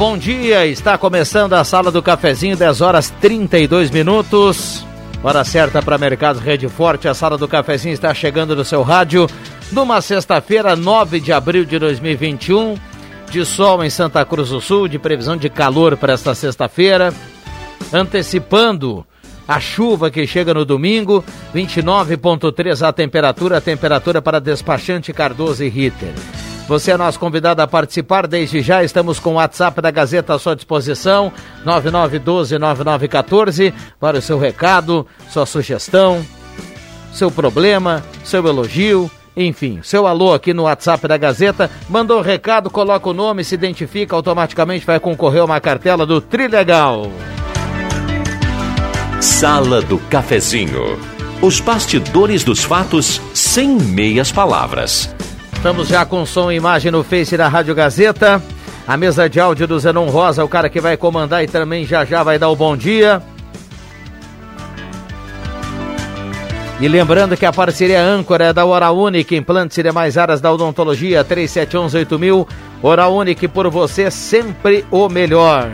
Bom dia. Está começando a sala do cafezinho, 10 horas 32 minutos. Hora certa para Mercado Rede Forte. A sala do cafezinho está chegando no seu rádio numa sexta-feira, 9 de abril de 2021. De sol em Santa Cruz do Sul, de previsão de calor para esta sexta-feira. Antecipando a chuva que chega no domingo, 29,3 a temperatura, a temperatura para despachante Cardoso e Ritter. Você é nosso convidado a participar. Desde já estamos com o WhatsApp da Gazeta à sua disposição, 9912-9914, para o seu recado, sua sugestão, seu problema, seu elogio, enfim, seu alô aqui no WhatsApp da Gazeta. Mandou o recado, coloca o nome, se identifica, automaticamente vai concorrer a uma cartela do Trilegal. Sala do Cafezinho. Os bastidores dos fatos sem meias palavras. Estamos já com som e imagem no Face da Rádio Gazeta. A mesa de áudio do Zenon Rosa, o cara que vai comandar e também já já vai dar o bom dia. E lembrando que a parceria âncora é da Hora Única, implantes e demais áreas da odontologia, 37118000. Hora Única por você, sempre o melhor.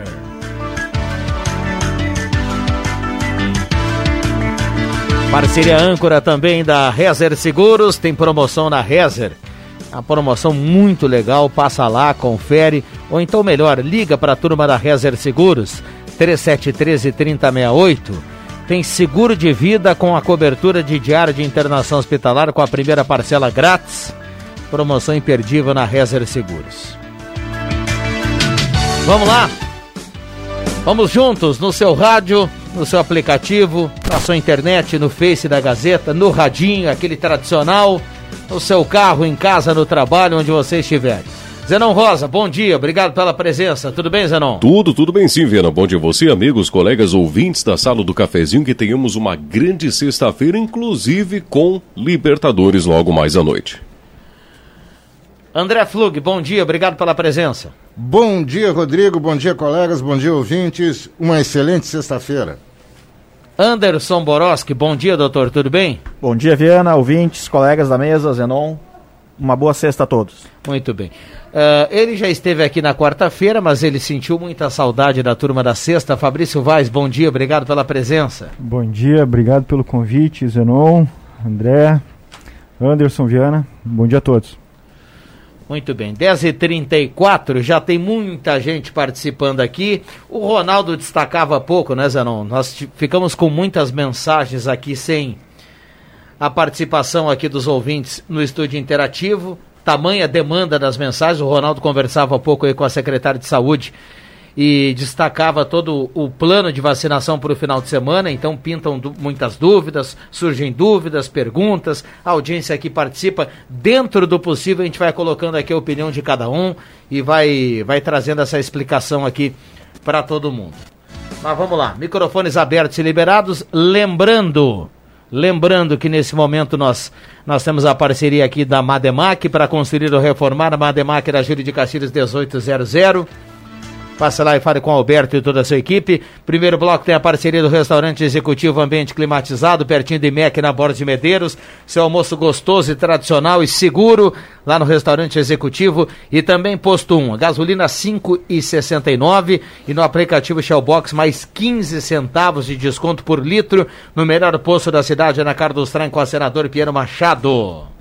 Parceria âncora também da Rezer Seguros, tem promoção na Rezer. A promoção muito legal, passa lá, confere, ou então melhor, liga para a turma da Rezer Seguros, 3713 3068. Tem seguro de vida com a cobertura de diário de internação hospitalar com a primeira parcela grátis. Promoção imperdível na Rezer Seguros. Vamos lá? Vamos juntos no seu rádio, no seu aplicativo, na sua internet, no Face da Gazeta, no radinho, aquele tradicional no seu carro, em casa, no trabalho, onde você estiver. Zenon Rosa, bom dia, obrigado pela presença. Tudo bem, Zenon? Tudo, tudo bem sim, Viana. Bom dia a você, amigos, colegas, ouvintes da Sala do Cafezinho, que tenhamos uma grande sexta-feira, inclusive com Libertadores logo mais à noite. André Flug, bom dia, obrigado pela presença. Bom dia, Rodrigo, bom dia, colegas, bom dia, ouvintes. Uma excelente sexta-feira. Anderson Boroski, bom dia, doutor, tudo bem? Bom dia, Viana, ouvintes, colegas da mesa, Zenon. Uma boa sexta a todos. Muito bem. Uh, ele já esteve aqui na quarta-feira, mas ele sentiu muita saudade da turma da sexta. Fabrício Vaz, bom dia, obrigado pela presença. Bom dia, obrigado pelo convite, Zenon, André, Anderson, Viana. Bom dia a todos. Muito bem, 10h34, já tem muita gente participando aqui. O Ronaldo destacava pouco, né, Zanon? Nós ficamos com muitas mensagens aqui sem a participação aqui dos ouvintes no estúdio interativo. Tamanha demanda das mensagens. O Ronaldo conversava pouco aí com a secretária de saúde e destacava todo o plano de vacinação para o final de semana, então pintam muitas dúvidas, surgem dúvidas, perguntas, a audiência aqui participa. Dentro do possível, a gente vai colocando aqui a opinião de cada um e vai, vai trazendo essa explicação aqui para todo mundo. Mas vamos lá, microfones abertos e liberados, lembrando. Lembrando que nesse momento nós, nós temos a parceria aqui da Mademac para construir ou reformar a Mademac da Júlio de Castilhos 1800. Passe lá e fale com o Alberto e toda a sua equipe. Primeiro bloco tem a parceria do restaurante executivo Ambiente Climatizado, pertinho de MEC, na Borda de Medeiros. Seu almoço gostoso e tradicional e seguro lá no restaurante executivo. E também posto 1, gasolina 5,69 e no aplicativo Shellbox mais 15 centavos de desconto por litro no melhor posto da cidade, na Carlos Traem com a senador Piero Machado.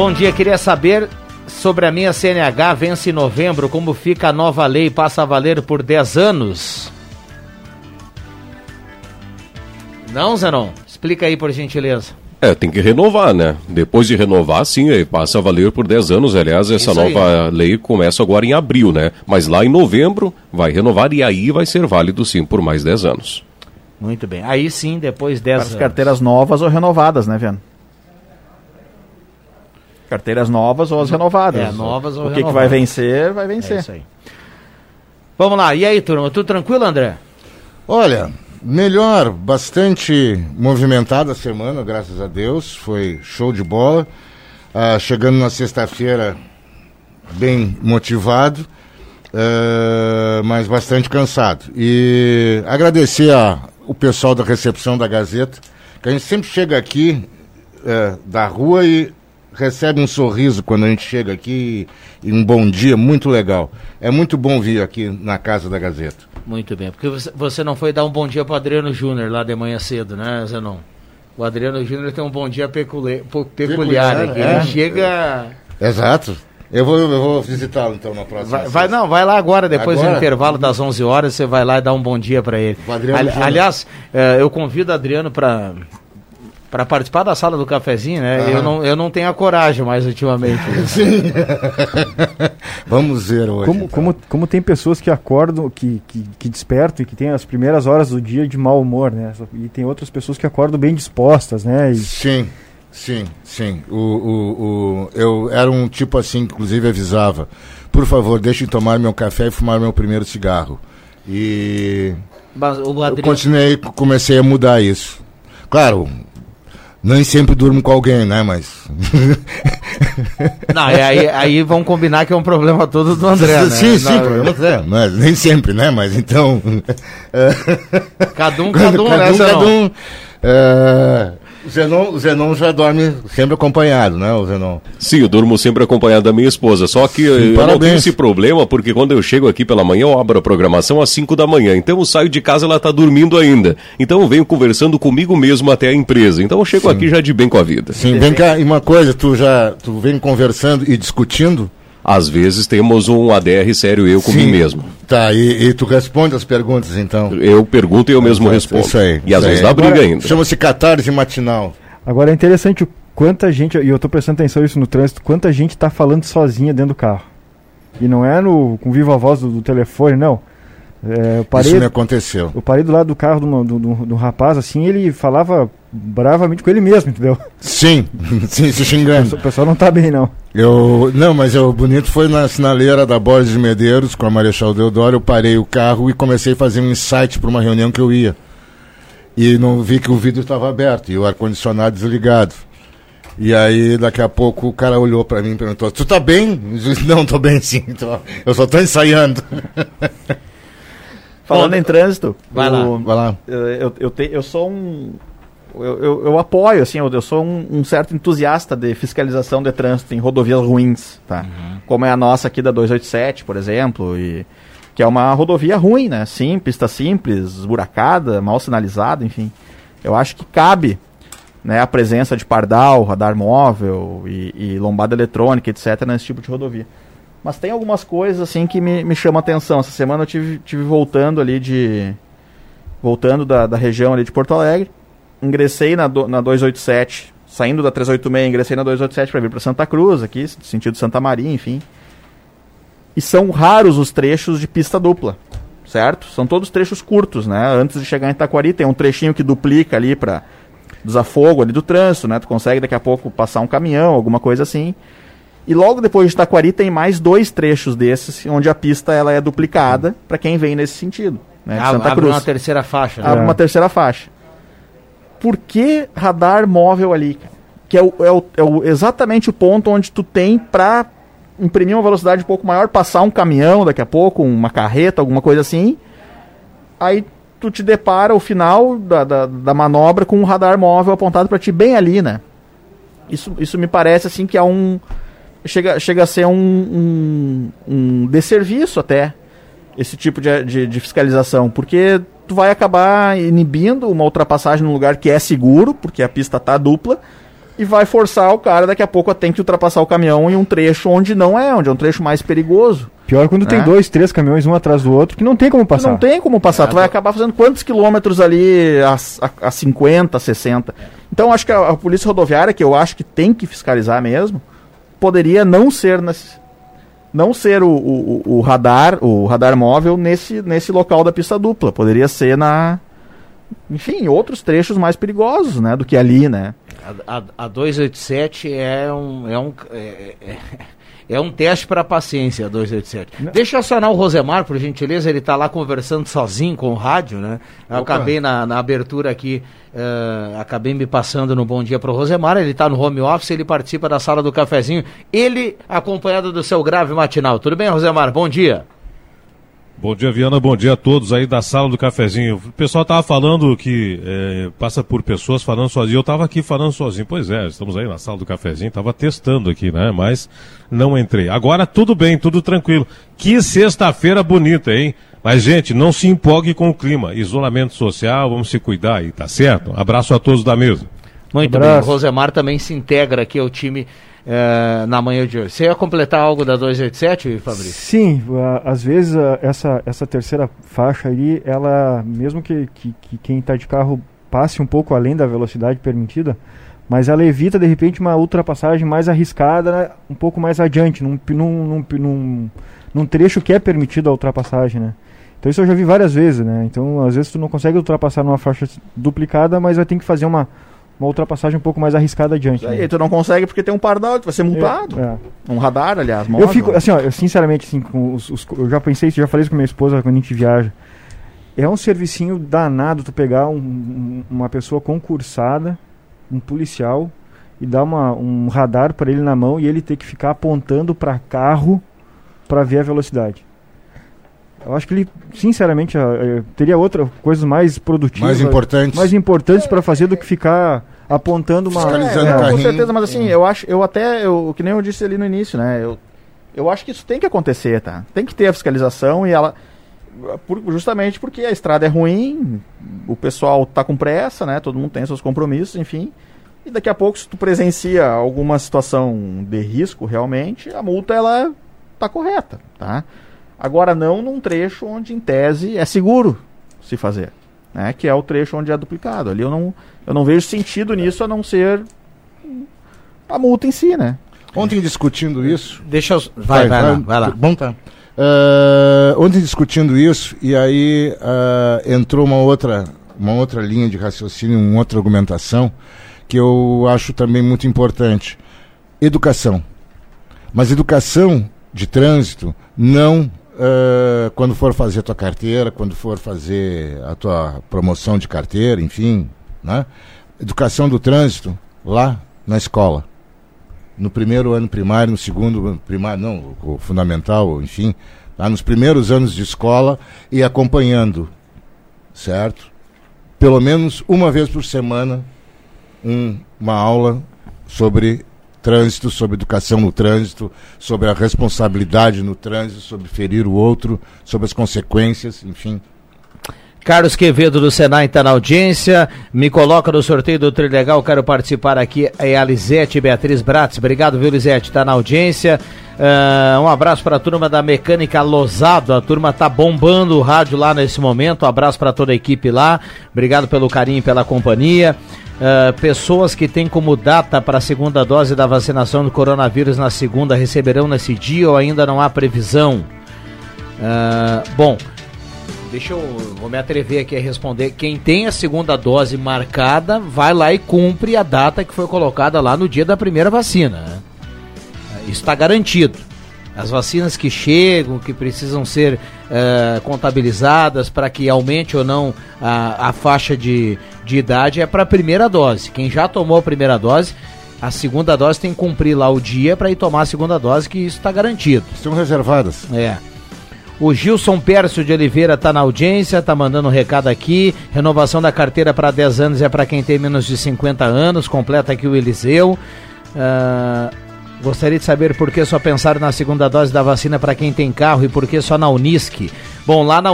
Bom dia, queria saber sobre a minha CNH vence em novembro, como fica a nova lei passa a valer por 10 anos? Não, Zenon? Explica aí, por gentileza. É, tem que renovar, né? Depois de renovar, sim, passa a valer por 10 anos. Aliás, essa Isso nova aí. lei começa agora em abril, né? Mas lá em novembro vai renovar e aí vai ser válido, sim, por mais 10 anos. Muito bem. Aí sim, depois 10 Para as carteiras novas ou renovadas, né, Viano? Carteiras novas ou as renovadas. É, novas ou O que, que vai vencer, vai É vencer. isso aí. Vamos lá. E aí, turma? Tudo tranquilo, André? Olha, melhor, bastante movimentada a semana, graças a Deus. Foi show de bola. Ah, chegando na sexta-feira bem motivado, eh, mas bastante cansado. E agradecer a, o pessoal da recepção da Gazeta, que a gente sempre chega aqui eh, da rua e recebe um sorriso quando a gente chega aqui e um bom dia muito legal. É muito bom vir aqui na casa da Gazeta. Muito bem. Porque você, você não foi dar um bom dia pro Adriano Júnior lá de manhã cedo, né, Zenon? O Adriano Júnior tem um bom dia peculi- peculiar, Peculiar, aqui. é. Ele chega. Exato. Eu vou, eu vou visitá-lo então na próxima. Vai, vai- não, vai lá agora, depois Agora? do intervalo das 11 horas, você vai lá e dá um bom dia para ele. O Adriano Ali- Júnior. aliás, eh, eu convido o Adriano para para participar da sala do cafezinho, né? Eu, não, eu não tenho a coragem mais ultimamente. Sim. Vamos ver hoje. Como, então. como, como tem pessoas que acordam, que, que, que despertam e que tem as primeiras horas do dia de mau humor, né? E tem outras pessoas que acordam bem dispostas, né? E Sim, sim, sim. O, o, o, eu era um tipo assim, que inclusive avisava. Por favor, deixem tomar meu café e fumar meu primeiro cigarro. E Mas o eu Adriano, continuei, comecei a mudar isso. Claro, nem sempre durmo com alguém, né? Mas. não, é aí, aí vão combinar que é um problema todo do André, né? sim, sim, Não, problema é, mas nem sempre, né? Mas então. Cada um, cada um, cada um, cada um. É, Zenon, o Zenon já dorme sempre acompanhado, né, o Zenon? Sim, eu durmo sempre acompanhado da minha esposa. Só que eu não tenho esse problema, porque quando eu chego aqui pela manhã, eu abro a programação às 5 da manhã. Então eu saio de casa, ela está dormindo ainda. Então eu venho conversando comigo mesmo até a empresa. Então eu chego aqui já de bem com a vida. Sim, vem cá, e uma coisa, tu já tu vem conversando e discutindo? Às vezes temos um ADR sério eu com Sim. mim mesmo. Tá, e, e tu responde as perguntas, então. Eu pergunto e eu mesmo respondo. isso aí, e às isso vezes aí. dá briga Agora, ainda. Chama-se catarse matinal. Agora é interessante o quanta gente, e eu tô prestando atenção nisso no trânsito, quanta gente tá falando sozinha dentro do carro. E não é no, com viva voz do, do telefone, não. É, parei, Isso me aconteceu. eu parei do lado do carro do, do, do, do rapaz, assim, ele falava bravamente com ele mesmo, entendeu? Sim, sim, se O xingando. pessoal não tá bem, não. Eu, não, mas o bonito foi na sinaleira da Borges de Medeiros, com a Marechal Deodoro, eu parei o carro e comecei a fazer um insight para uma reunião que eu ia. E não vi que o vidro estava aberto e o ar-condicionado desligado. E aí, daqui a pouco, o cara olhou para mim e perguntou: Tu tá bem? Eu disse, Não, tô bem sim, tô. eu só tô ensaiando. Falando em trânsito, Vai lá. o- Vai lá. eu, eu, eu, te- eu sou um. Eu, eu, eu apoio, assim, eu, eu sou um, um certo entusiasta de fiscalização de trânsito em rodovias ruins, tá? Como é a nossa aqui da 287, por exemplo, e que é uma rodovia ruim, né? Sim, pista simples, esburacada, mal sinalizada, enfim. Eu acho que cabe né, a presença de pardal, radar móvel e, e lombada eletrônica, etc., nesse tipo de rodovia. Mas tem algumas coisas assim que me, me chamam atenção. Essa semana eu tive, tive voltando ali de. Voltando da, da região ali de Porto Alegre. Ingressei na, do- na 287, saindo da 386, ingressei na 287 para vir para Santa Cruz, aqui, sentido Santa Maria, enfim. E são raros os trechos de pista dupla, certo? São todos trechos curtos, né? Antes de chegar em Itaquari, tem um trechinho que duplica ali para desafogo ali do trânsito, né? Tu consegue daqui a pouco passar um caminhão, alguma coisa assim. E logo depois de Itaquari tem mais dois trechos desses, onde a pista ela é duplicada para quem vem nesse sentido. Né? de Ah, Santa abre Cruz. uma terceira faixa. né? Abre uma terceira faixa. Por que radar móvel ali? cara? Que é, o, é, o, é o- exatamente o ponto onde tu tem pra imprimir uma velocidade um pouco maior, passar um caminhão daqui a pouco, uma carreta, alguma coisa assim. Aí tu te depara o final da, da, da manobra com um radar móvel apontado pra ti bem ali, né? Isso, isso me parece assim que é um. Chega, chega a ser um, um, um desserviço até esse tipo de, de, de fiscalização, porque tu vai acabar inibindo uma ultrapassagem num lugar que é seguro, porque a pista tá dupla, e vai forçar o cara daqui a pouco a ter que ultrapassar o caminhão em um trecho onde não é, onde é um trecho mais perigoso. Pior quando tem É. dois, três caminhões um atrás do outro que não tem como Tu passar. não tem como passar, tu vai acabar fazendo quantos quilômetros ali a, a, a 50, 60. Então acho que a, a polícia rodoviária, que eu acho que tem que fiscalizar mesmo, poderia não ser nesse, não ser o, o, o- o radar, o radar móvel nesse, nesse local da pista dupla. Poderia ser na enfim, outros trechos mais perigosos, né, do que ali, né? A, a, a 287 é um, é um, é, é, é um teste para paciência, a 287. Deixa eu acionar o Rosemar, por gentileza, ele está lá conversando sozinho com o rádio, né? Eu Opa. acabei na, na abertura aqui, eh, acabei me passando no Bom Dia para o Rosemar, ele está no home office, ele participa da sala do cafezinho, ele acompanhado do seu grave matinal. Tudo bem, Rosemar? Bom dia. Bom dia, Viana. Bom dia a todos aí da sala do cafezinho. O pessoal tava falando que eh, passa por pessoas falando sozinho. Eu tava aqui falando sozinho. Pois é, estamos aí na sala do cafezinho. Tava testando aqui, né? Mas não entrei. Agora tudo bem, tudo tranquilo. Que sexta-feira bonita, hein? Mas, gente, não se empolgue com o clima. Isolamento social, vamos se cuidar aí, tá certo? Abraço a todos da mesa. Muito Abraço. bem, o Rosemar também se integra aqui ao time eh, na manhã de hoje. Você ia completar algo da 287, Fabrício? Sim, às vezes essa, essa terceira faixa aí, ela, mesmo que, que, que quem está de carro passe um pouco além da velocidade permitida, mas ela evita de repente uma ultrapassagem mais arriscada, né, um pouco mais adiante, num, num, num, num trecho que é permitido a ultrapassagem, né? Então isso eu já vi várias vezes, né? Então às vezes tu não consegue ultrapassar numa faixa duplicada, mas vai ter que fazer uma, uma ultrapassagem um pouco mais arriscada adiante. Aí né? tu não consegue porque tem um pardal, tu vai ser multado. É. Um radar, aliás, Eu móvel. fico, assim, ó, eu sinceramente, assim, com os, os- eu já pensei isso, já falei isso com minha esposa quando a gente viaja. É um servicinho danado tu pegar um- um- uma pessoa concursada, um policial, e dar uma, um radar para ele na mão e ele ter que ficar apontando para carro para ver a velocidade. Eu acho que ele, sinceramente, teria outra coisas mais produtivas, Mais importantes. mais importantes para fazer do que ficar apontando uma Fiscalizando É, o com carrinho. certeza, mas assim, eu acho, eu até, eu, que nem eu disse ali no início, né? Eu, eu acho que isso tem que acontecer, tá? Tem que ter a fiscalização e ela. por- justamente porque a estrada é ruim, o pessoal tá com pressa, né? Todo mundo tem seus compromissos, enfim. E daqui a pouco, se tu presencia alguma situação de risco, realmente, a multa ela tá correta, tá? Agora não num trecho onde, em tese, é seguro se fazer, né? Que é o trecho onde é duplicado. Ali eu não, eu não vejo sentido nisso a não ser a multa em si, né? Ontem discutindo isso. Deixa eu... Vai, vai, lá, vai lá. Bom, tá. Ah, ontem discutindo isso, e aí ah, entrou uma outra, uma outra linha de raciocínio, uma outra argumentação, que eu acho também muito importante. Educação. Mas educação de trânsito não ah, quando for fazer a tua carteira, quando for fazer a tua promoção de carteira, enfim, né? Educação do trânsito lá na escola no primeiro ano primário, no segundo ano primário, não, o fundamental, enfim, tá? nos primeiros anos de escola e acompanhando, certo? Pelo menos uma vez por semana, um- uma aula sobre trânsito, sobre educação no trânsito, sobre a responsabilidade no trânsito, sobre ferir o outro, sobre as consequências, enfim. Carlos Quevedo do Senai está na audiência. Me coloca no sorteio do Trilegal. Quero participar aqui. É a Lisete Beatriz Bratis. Obrigado, viu, Lisete? Está na audiência. Ah, um abraço para a turma da Mecânica Losado. A turma tá bombando o rádio lá nesse momento. Um abraço para toda a equipe lá. Obrigado pelo carinho e pela companhia. Ah, pessoas que têm como data para a segunda dose da vacinação do coronavírus na segunda receberão nesse dia ou ainda não há previsão? Ah, bom, Deixa eu vou me atrever aqui a responder. Quem tem a segunda dose marcada, vai lá e cumpre a data que foi colocada lá no dia da primeira vacina. Isso está garantido. As vacinas que chegam, que precisam ser eh, contabilizadas para que aumente ou não a, a faixa de, de idade, é para a primeira dose. Quem já tomou a primeira dose, a segunda dose tem que cumprir lá o dia para ir tomar a segunda dose, que isso está garantido. Estão reservadas. É. O Gilson Pércio de Oliveira está na audiência, está mandando um recado aqui. Renovação da carteira para 10 anos é para quem tem menos de 50 anos. Completa aqui o Eliseu. Ah, gostaria de saber por que só pensar na segunda dose da vacina para quem tem carro e por que só na Unisc. Bom, lá na,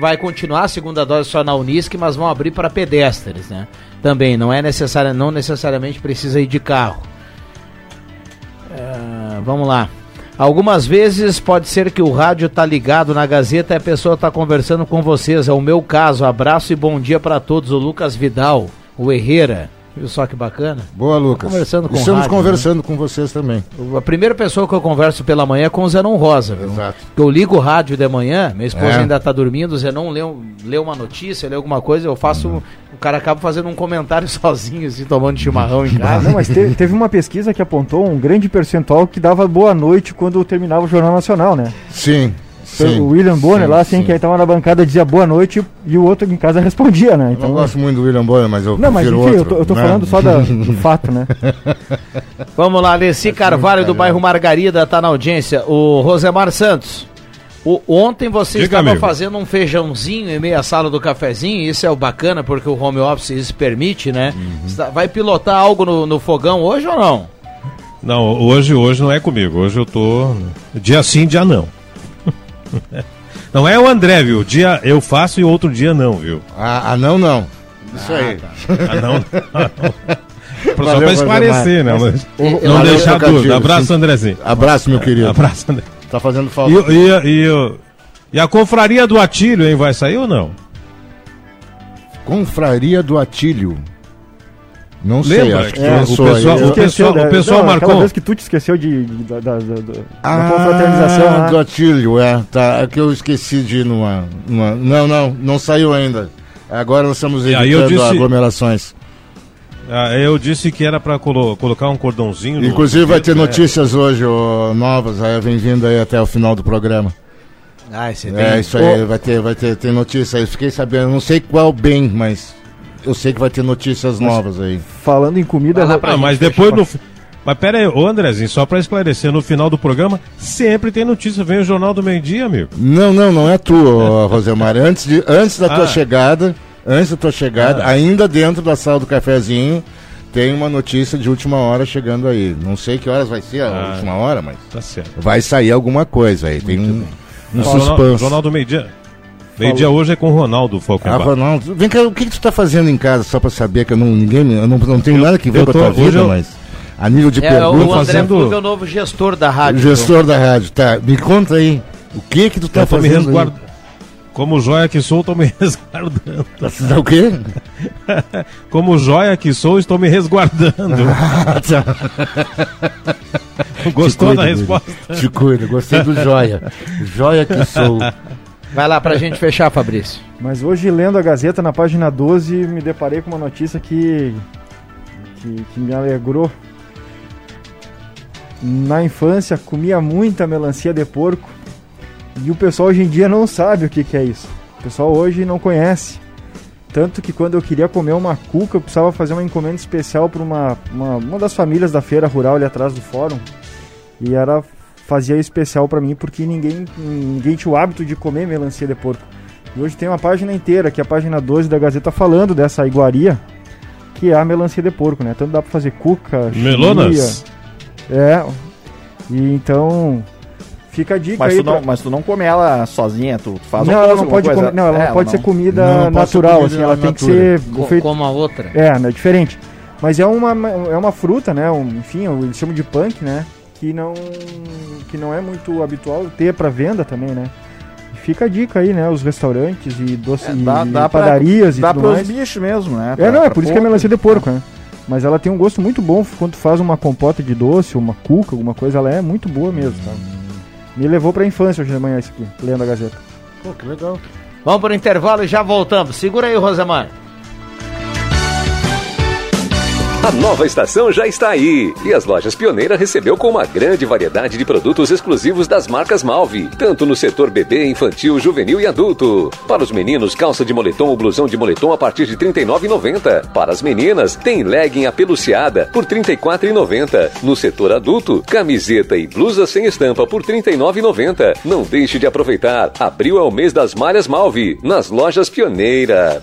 vai continuar a segunda dose só na Unisc, mas vão abrir para pedestres, né? Também não é necessário, não necessariamente precisa ir de carro. Ah, vamos lá. Algumas vezes pode ser que o rádio tá ligado na Gazeta e a pessoa tá conversando com vocês. É o meu caso. Abraço e bom dia para todos. O Lucas Vidal, o Herrera. Viu só que bacana? Boa, Lucas. Conversando com Estamos rádio, conversando com vocês também. A primeira pessoa que eu converso pela manhã é com o Zenon Rosa, viu? Exato. Que eu ligo o rádio de manhã, minha esposa É. ainda tá dormindo, o Zenon lê, um- lê uma notícia, lê alguma coisa, eu faço. Uhum. O cara acaba fazendo um comentário sozinho, assim, tomando chimarrão em casa. não, mas te- teve uma pesquisa que apontou um grande percentual que dava boa noite quando terminava o Jornal Nacional, né? Sim, sim. o William Bonner sim, lá, assim, sim. que aí tava na bancada dizia boa noite e o outro em casa respondia, né? Eu Então, não gosto muito do William Bonner, mas eu não, mas enfim, eu outro, tô, eu tô né? falando só da- do fato, né? Vamos lá, Leci Carvalho do bairro Margarida tá na audiência. O Rosemar Santos. o- ontem você Diga, estava amigo. fazendo um feijãozinho em meia sala do cafezinho, isso é o bacana porque o home office isso permite, né? Uhum. Vai pilotar algo no, no fogão hoje ou não? Não, hoje, hoje não é comigo. Hoje eu tô. Dia sim, dia não. Não é o André, viu? Dia eu faço e outro dia não, viu? Ah, ah, não, não. Isso aí. Ah, não. Só Valeu, pra esclarecer, né? Mas O- não valeu, deixar dúvida. Abraço. Andrezinho. Abraço, meu querido. Abraço, André. Tá fazendo falta. E, e, e, e a confraria do Atílio, hein? Vai sair ou não? Confraria do Atílio. Não sei, Lembra acho que que tu o pessoal- o pessoal- né? o pessoal Não, marcou- Aquela vez que tu te esqueceu de, de- da, da, da, da Ah, confraternização lá. do Atílio, é. Tá, é que eu esqueci de ir numa, numa- Não, não, não saiu ainda. Agora nós estamos eu evitando disse- aglomerações. Ah, eu disse que era pra colo- colocar um cordãozinho. no- Inclusive vai ter É. notícias hoje, ó, novas, aí vem vindo aí até o final do programa. Ah, você É, isso aí, vai ter, vai ter, tem notícia aí. Fiquei sabendo, não sei qual bem, mas eu sei que vai ter notícias novas aí. Falando em comida, Vai lá pra Ah, mas depois no. Mas pera aí, ô Andrezinho, só pra esclarecer, no final do programa sempre tem notícia. Vem o Jornal do Meio Dia, amigo. Não, não, não é tu, ó, Rosemar. Antes, de, antes da tua Ah. chegada, antes da tua chegada, Ah. ainda dentro da sala do cafezinho, tem uma notícia de última hora chegando aí. Não sei que horas vai ser a Ah. última hora, mas Tá certo. vai sair alguma coisa aí. Tem um, um Jornal, suspense. Jornal do Meio Dia. Meio Dia hoje é com o Ronaldo Ah, Falkenbach. Ronaldo, vem cá, o que, que tu tá fazendo em casa só pra saber que eu não, ninguém, eu não, não tenho nada que ver eu com a tô- tua vida, eu- mas a nível de É, o pergunta, André fazendo- Fulvio é o novo gestor da rádio. gestor da rádio, tá? Me conta aí, o que que tu tá Eu tô me fazendo resguard... Como joia que sou, tô me resguardando. aí? Tá o quê? Como joia que sou, estou me resguardando. Ah, tá. Gostou Te da cuida, resposta? Te cuida, gostei do joia. Joia que sou. Vai lá pra gente fechar, Fabrício. Mas hoje, lendo a Gazeta, na página 12, me deparei com uma notícia que, que, que me alegrou. Na infância, comia muita melancia de porco e o pessoal hoje em dia não sabe o que, que é isso. O pessoal hoje não conhece. Tanto que quando eu queria comer uma cuca, eu precisava fazer uma encomenda especial para uma, uma, uma das famílias da feira rural ali atrás do fórum. E era fazia especial para mim porque ninguém, ninguém tinha o hábito de comer melancia de porco. E hoje tem uma página inteira, que é a página 12 da Gazeta, falando dessa iguaria, que é a melancia de porco, né? Tanto dá pra fazer cuca, Melonas? chia, É. E então. Fica a dica Mas aí. tu, não, pra- mas tu não come ela sozinha, tu, faz não, um ela pouco, não pode coisa. comer, não, ela É, não pode ser comida Não natural, comida assim, ela tem que ser Co- feita. Como a outra. É, né, diferente. Mas é uma, é uma fruta, né? Um, enfim, eles chamam de punk, né? Que não, que não é muito habitual ter para venda também, né? E fica a dica aí, né? Os restaurantes e doce É, dá, e dá pra- padarias e Dá tudo pros mais. bichos mesmo, né? É, Pra- não, é pra por isso que é melancia de porco, né? Mas ela tem um gosto muito bom quando faz uma compota de doce, uma cuca, alguma coisa, ela é muito boa mesmo, tá? Me levou pra infância hoje de manhã isso aqui, lendo a Gazeta. Pô, que legal. Vamos pro intervalo e já voltamos. Segura aí, Rosemar. A nova estação já está aí e as lojas Pioneira recebeu com uma grande variedade de produtos exclusivos das marcas Malve, tanto no setor bebê, infantil, juvenil e adulto. Para os meninos, calça de moletom ou blusão de moletom a partir de R$ 39,90. Para as meninas, tem legging apeluciada por R$ 34,90. No setor adulto, camiseta e blusa sem estampa por R$ 39,90. Não deixe de aproveitar. Abril é o mês das malhas Malve, nas lojas Pioneira.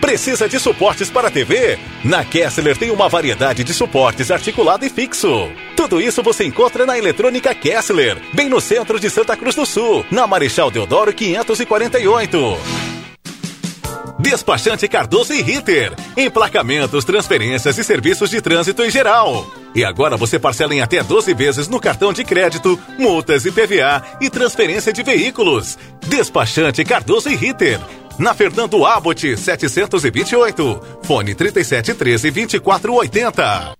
Precisa de suportes para TV? Na Kessler tem uma variedade de suportes articulado e fixo. Tudo isso você encontra na Eletrônica Kessler, bem no centro de Santa Cruz do Sul, na Marechal Deodoro 548. Despachante Cardoso e Ritter. Emplacamentos, transferências e serviços de trânsito em geral. E agora você parcela em até 12 vezes no cartão de crédito, multas e PVA e transferência de veículos. Despachante Cardoso e Ritter. Na Fernando Abbott 728. Fone 3713 2480.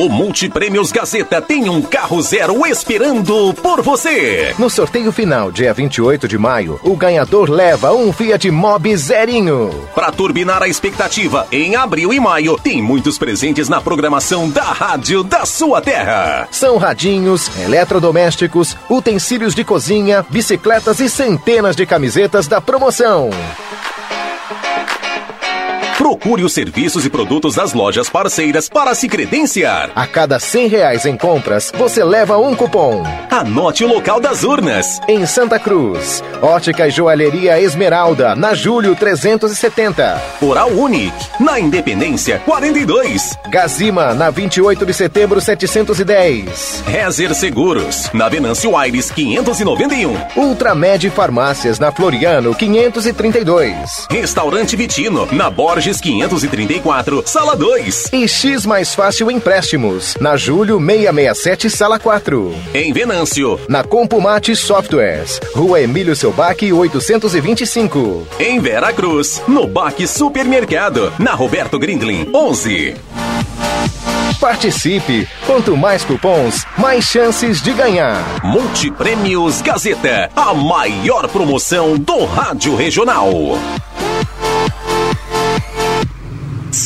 O Multiprêmios Gazeta tem um carro zero esperando por você. No sorteio final, dia 28 de maio, o ganhador leva um Fiat Mobi zerinho. Para turbinar a expectativa, em abril e maio, tem muitos presentes na programação da rádio da sua terra. São radinhos, eletrodomésticos, utensílios de cozinha, bicicletas e centenas de camisetas da promoção. Procure os serviços e produtos das lojas parceiras para se credenciar. A cada 100 reais em compras, você leva um cupom. Anote o local das urnas. Em Santa Cruz, Ótica e Joalheria Esmeralda, na Julho 370. Oral Unique, na Independência 42. Gazima, na 28 de setembro 710. Rezer Seguros, na Venâncio Aires 591. Ultramed Farmácias, na Floriano 532. Restaurante Vitino, na Borges 534, Sala 2. E X Mais Fácil Empréstimos, na Julho 667, Sala 4. Em Venâncio. Na Compumate Softwares, Rua Emílio Selbac 825. Em Vera Cruz, no Baque Supermercado, na Roberto Grindlin 11. Participe! Quanto mais cupons, mais chances de ganhar. Multiprêmios Gazeta, a maior promoção do Rádio Regional.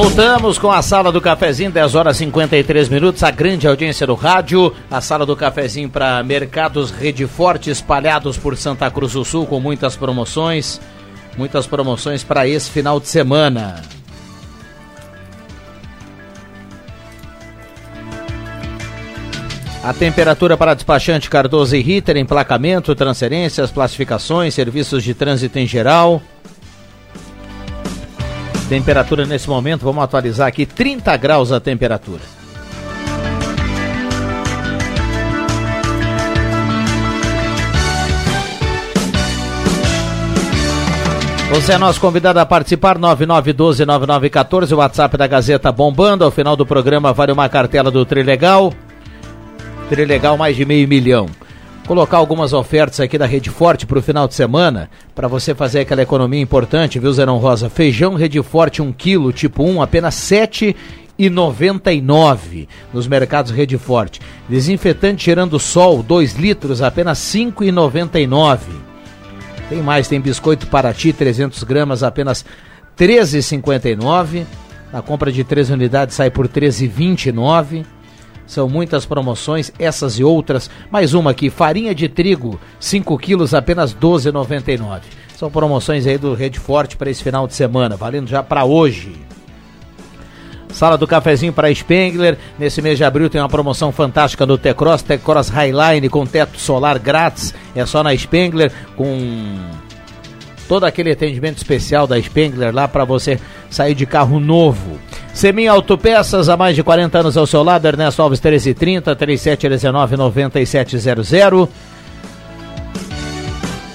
Voltamos com a sala do cafezinho, 10 horas e 53 minutos, a grande audiência do rádio, a sala do cafezinho para mercados Rede Forte espalhados por Santa Cruz do Sul com muitas promoções, muitas promoções para esse final de semana. A temperatura para despachante Cardoso e Ritter, emplacamento, transferências, classificações, serviços de trânsito em geral. Temperatura nesse momento, vamos atualizar aqui, 30 graus a temperatura. Você é nosso convidado a participar, 9912-9914, o WhatsApp da Gazeta bombando. Ao final do programa vale uma cartela do Trilegal. Trilegal mais de meio milhão colocar algumas ofertas aqui da Rede Forte para o final de semana, para você fazer aquela economia importante, viu, Zerão Rosa? Feijão Rede Forte 1 kg, tipo 1, apenas 7 e 99 nos mercados Rede Forte. Desinfetante cheirando sol, 2 litros, apenas 5 e 99. Tem mais, tem biscoito Paraty, 300 gramas, apenas 13,59. Na compra de 3 unidades sai por 13,29. São muitas promoções, essas e outras. Mais uma aqui, farinha de trigo, 5 quilos, apenas 12,99. São promoções aí do Rede Forte para esse final de semana, valendo já para hoje. Sala do cafezinho para Spengler. Nesse mês de abril tem uma promoção fantástica no T-Cross, T-Cross Highline com teto solar grátis. É só na Spengler com todo aquele atendimento especial da Spengler lá para você sair de carro novo. Semin Autopeças, há mais de 40 anos ao seu lado, Ernesto Alves 1330, 3719 9700.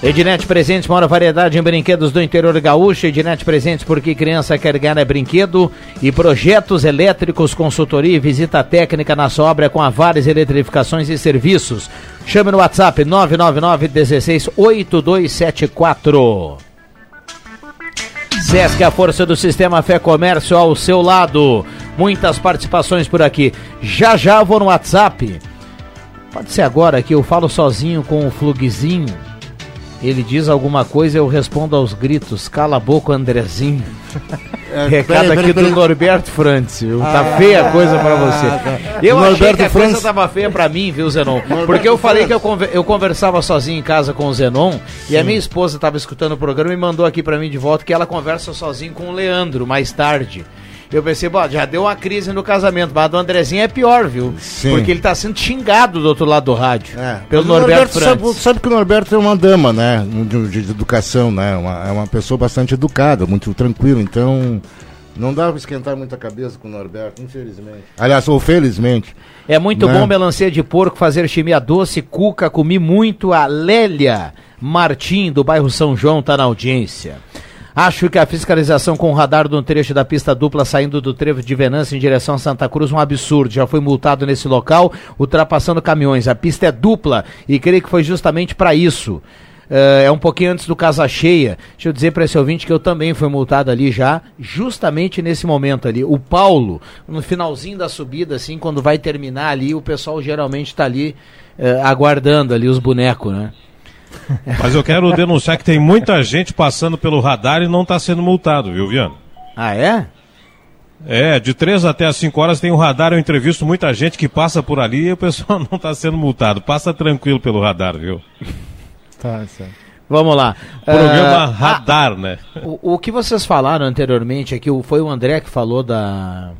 Ednet Presentes, maior variedade em brinquedos do interior gaúcho. Ednet Presentes, porque criança quer ganhar é brinquedo. E projetos elétricos, consultoria e visita técnica na sua obra com a eletrificações e serviços. Chame no WhatsApp 999 16 8274. Sesc, a força do sistema Fé Comércio ao seu lado. Muitas participações por aqui. Já já vou no WhatsApp. Pode ser agora que eu falo sozinho com o Flugzinho. Ele diz alguma coisa, eu respondo aos gritos. Cala a boca, Andrezinho. É, Recado aqui do. Norberto Frantz. viu? Tá Ah, feia a coisa pra ah, você. tá. Eu achei Norberto que a coisa Frantz- tava feia pra mim, viu, Zenon? Porque eu falei que eu, conver- eu conversava sozinho em casa com o Zenon e a minha esposa tava escutando o programa e mandou aqui pra mim de volta que ela conversa sozinho com o Leandro mais tarde. Eu pensei, bom, já deu uma crise no casamento, mas a do Andrezinho é pior, viu? Sim. Porque ele tá sendo xingado do outro lado do rádio. pelo Mas o Norberto, Frantz. sabe, sabe que o Norberto é uma dama, né? De, de educação, né? Uma, é uma pessoa bastante educada, muito tranquila, então não dá pra esquentar muita cabeça com o Norberto, infelizmente. Aliás, ou felizmente. É muito Né? bom melancia de porco, fazer chimia doce, cuca, comi muito. A Lélia Martim, do bairro São João, tá na audiência. Acho que a fiscalização com o radar do trecho da pista dupla saindo do trevo de Venâncio em direção a Santa Cruz um absurdo. Já foi multado nesse local, ultrapassando caminhões. A pista é dupla e creio que foi justamente para isso. Eh, é um pouquinho antes do Casa Cheia. Deixa eu dizer para esse ouvinte que eu também fui multado ali já, justamente nesse momento ali. O Paulo, no finalzinho da subida, assim, quando vai terminar ali, o pessoal geralmente está ali eh, aguardando ali os bonecos, né? Mas eu quero denunciar que tem muita gente passando pelo radar e não está sendo multado, viu, Viana? Ah, é? É, de 3 até as 5 horas tem um radar, eu entrevisto muita gente que passa por ali e o pessoal não está sendo multado. Passa tranquilo pelo radar, viu? Tá, certo. Vamos lá. Programa Ah, Radar, né? O, o que vocês falaram anteriormente aqui, o- foi o André que falou da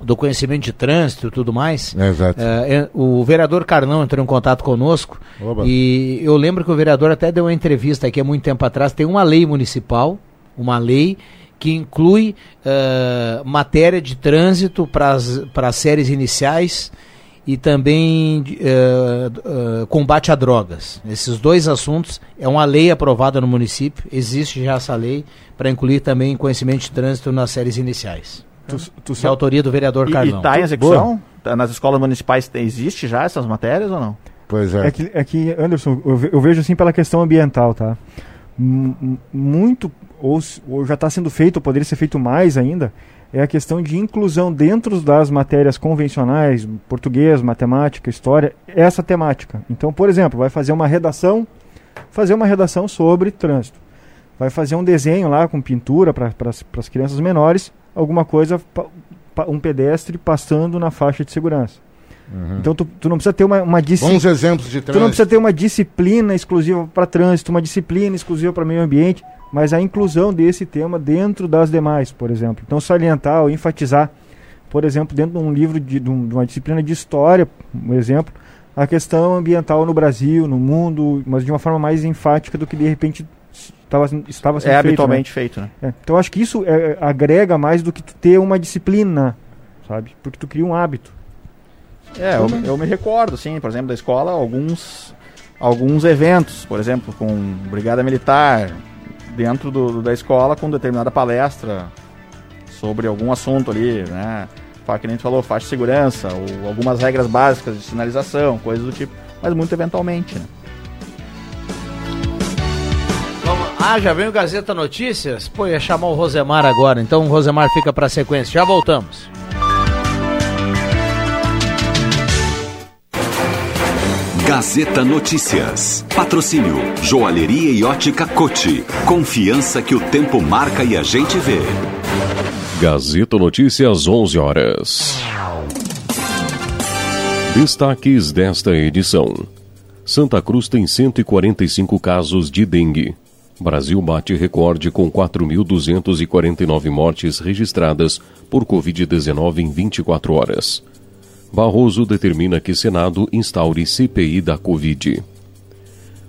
do conhecimento de trânsito e tudo mais. Exato. É, é, o vereador Carlão entrou em contato conosco Oba. e eu lembro que o vereador até deu uma entrevista aqui há muito tempo atrás. Tem uma lei municipal, uma lei que inclui eh, matéria de trânsito para as séries iniciais e também eh, eh, combate a drogas. Esses dois assuntos é uma lei aprovada no município, existe já essa lei para incluir também conhecimento de trânsito nas séries iniciais. Tu, tu É sabe- autoria do vereador E, Carlão. e tá em execução? Tá nas escolas municipais existe já essas matérias ou não? Pois é. É que, é que, Anderson, eu, ve- eu vejo assim pela questão ambiental, tá? Muito, ou, ou já está sendo feito, ou poderia ser feito mais ainda, é a questão de inclusão dentro das matérias convencionais, português, matemática, história, essa temática. Então, por exemplo, vai fazer uma redação, fazer uma redação sobre trânsito. Vai fazer um desenho lá com pintura para as crianças menores, alguma coisa, um pedestre passando na faixa de segurança. Então, tu, tu não precisa ter uma, uma disciplina. Bons exemplos de Tu não precisa trânsito. ter uma disciplina exclusiva para trânsito, uma disciplina exclusiva para meio ambiente, mas a inclusão desse tema dentro das demais, por exemplo. Então, salientar ou enfatizar, por exemplo, dentro de um livro de, de uma disciplina de história, um exemplo, a questão ambiental no Brasil, no mundo, mas de uma forma mais enfática do que de repente estava, estava sendo É feito, habitualmente feito, né? né? É, Então, acho que isso é, agrega mais do que tu ter uma disciplina, sabe? Porque tu cria um hábito. É, eu, eu me recordo, sim, por exemplo, da escola, alguns, alguns eventos, por exemplo, com brigada militar, dentro do, da escola, com determinada palestra sobre algum assunto ali, né? Que nem tu falou, faixa de segurança, ou algumas regras básicas de sinalização, coisas do tipo, mas muito eventualmente, né? Ah, já veio o Gazeta Notícias? Pô, ia chamar o Rosemar agora, então o Rosemar fica pra sequência. Já voltamos. Gazeta Notícias. Patrocínio Joalheria e Ótica Cote. Confiança que o tempo marca e a gente vê. Gazeta Notícias, 11 horas. Destaques desta edição: Santa Cruz tem 145 casos de dengue. Brasil bate recorde com 4.249 mortes registradas por Covid-19 em 24 horas. Barroso determina que Senado instaure CPI da Covid.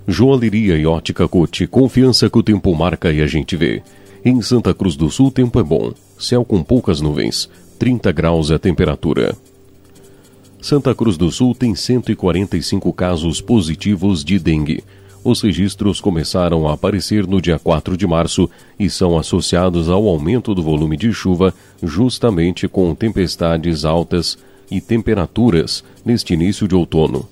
Joalheria e ótica Cote, confiança que o tempo marca e a gente vê. Em Santa Cruz do Sul, tempo é bom. Céu com poucas nuvens. 30 graus a temperatura. Santa Cruz do Sul tem 145 casos positivos de dengue. Os registros começaram a aparecer no dia 4 de março e são associados ao aumento do volume de chuva, justamente com tempestades altas e temperaturas neste início de outono,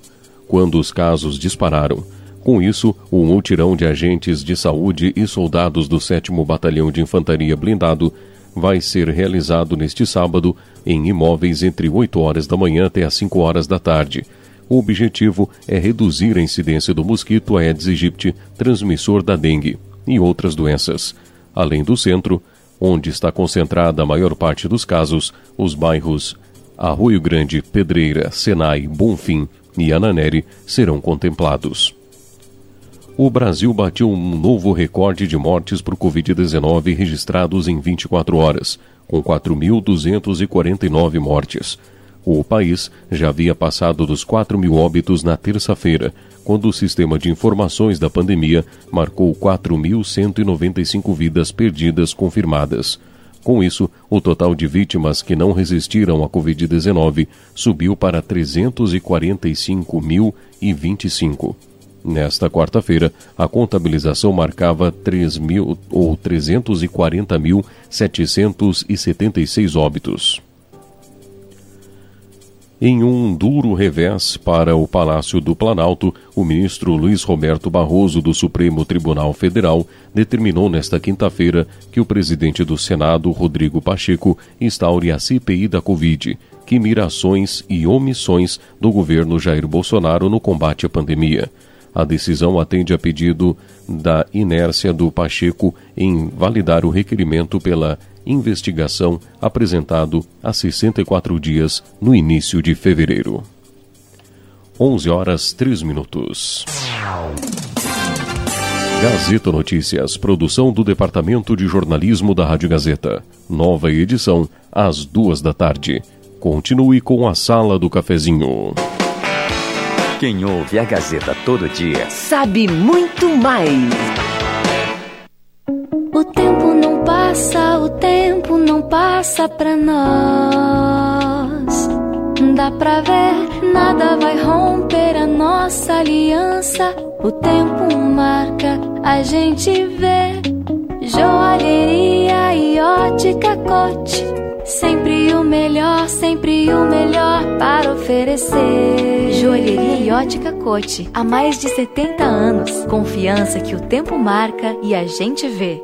quando os casos dispararam. Com isso, o multirão de agentes de saúde e soldados do 7 Batalhão de Infantaria Blindado vai ser realizado neste sábado em imóveis entre 8 horas da manhã até as 5 horas da tarde. O objetivo é reduzir a incidência do mosquito Aedes aegypti, transmissor da dengue, e outras doenças. Além do centro, onde está concentrada a maior parte dos casos, os bairros Arroio Grande, Pedreira, Senai, Bonfim e Ananeri serão contemplados o Brasil bateu um novo recorde de mortes por Covid-19 registrados em 24 horas, com 4.249 mortes. O país já havia passado dos 4 mil óbitos na terça-feira, quando o sistema de informações da pandemia marcou 4.195 vidas perdidas confirmadas. Com isso, o total de vítimas que não resistiram à Covid-19 subiu para 345.025. Nesta quarta-feira, a contabilização marcava 3 mil ou 340.776 óbitos. Em um duro revés para o Palácio do Planalto, o ministro Luiz Roberto Barroso do Supremo Tribunal Federal determinou nesta quinta-feira que o presidente do Senado, Rodrigo Pacheco, instaure a CPI da Covid, que mira ações e omissões do governo Jair Bolsonaro no combate à pandemia. A decisão atende a pedido da inércia do Pacheco em validar o requerimento pela investigação apresentado há 64 dias no início de fevereiro. 11 horas 3 minutos. Gazeta Notícias, produção do Departamento de Jornalismo da Rádio Gazeta. Nova edição, às duas da tarde. Continue com a Sala do Cafezinho. Quem ouve a Gazeta todo dia sabe muito mais. O tempo não passa, o tempo não passa pra nós. Dá pra ver, nada vai romper a nossa aliança. O tempo marca, a gente vê. Joalheria e ótica cote Sempre o melhor, sempre o melhor para oferecer. Joalheria e ótica Cote. Há mais de 70 anos. Confiança que o tempo marca e a gente vê.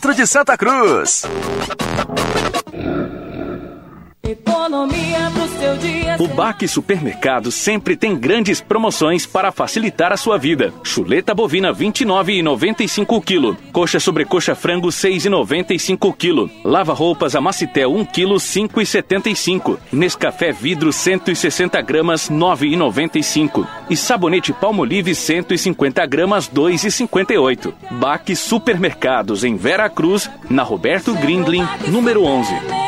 de Santa Cruz. Economia pro seu dia. O Baque Supermercado sempre tem grandes promoções para facilitar a sua vida. Chuleta bovina 29,95 kg. Coxa sobre coxa frango 6,95 kg. Lava roupas Amacitel 1 kg 5,75. Nescafé vidro 160 gramas 9,95. E sabonete Palmolive 150 gramas 2,58. Baque Supermercados em Vera Cruz, na Roberto Grindlin, número 11.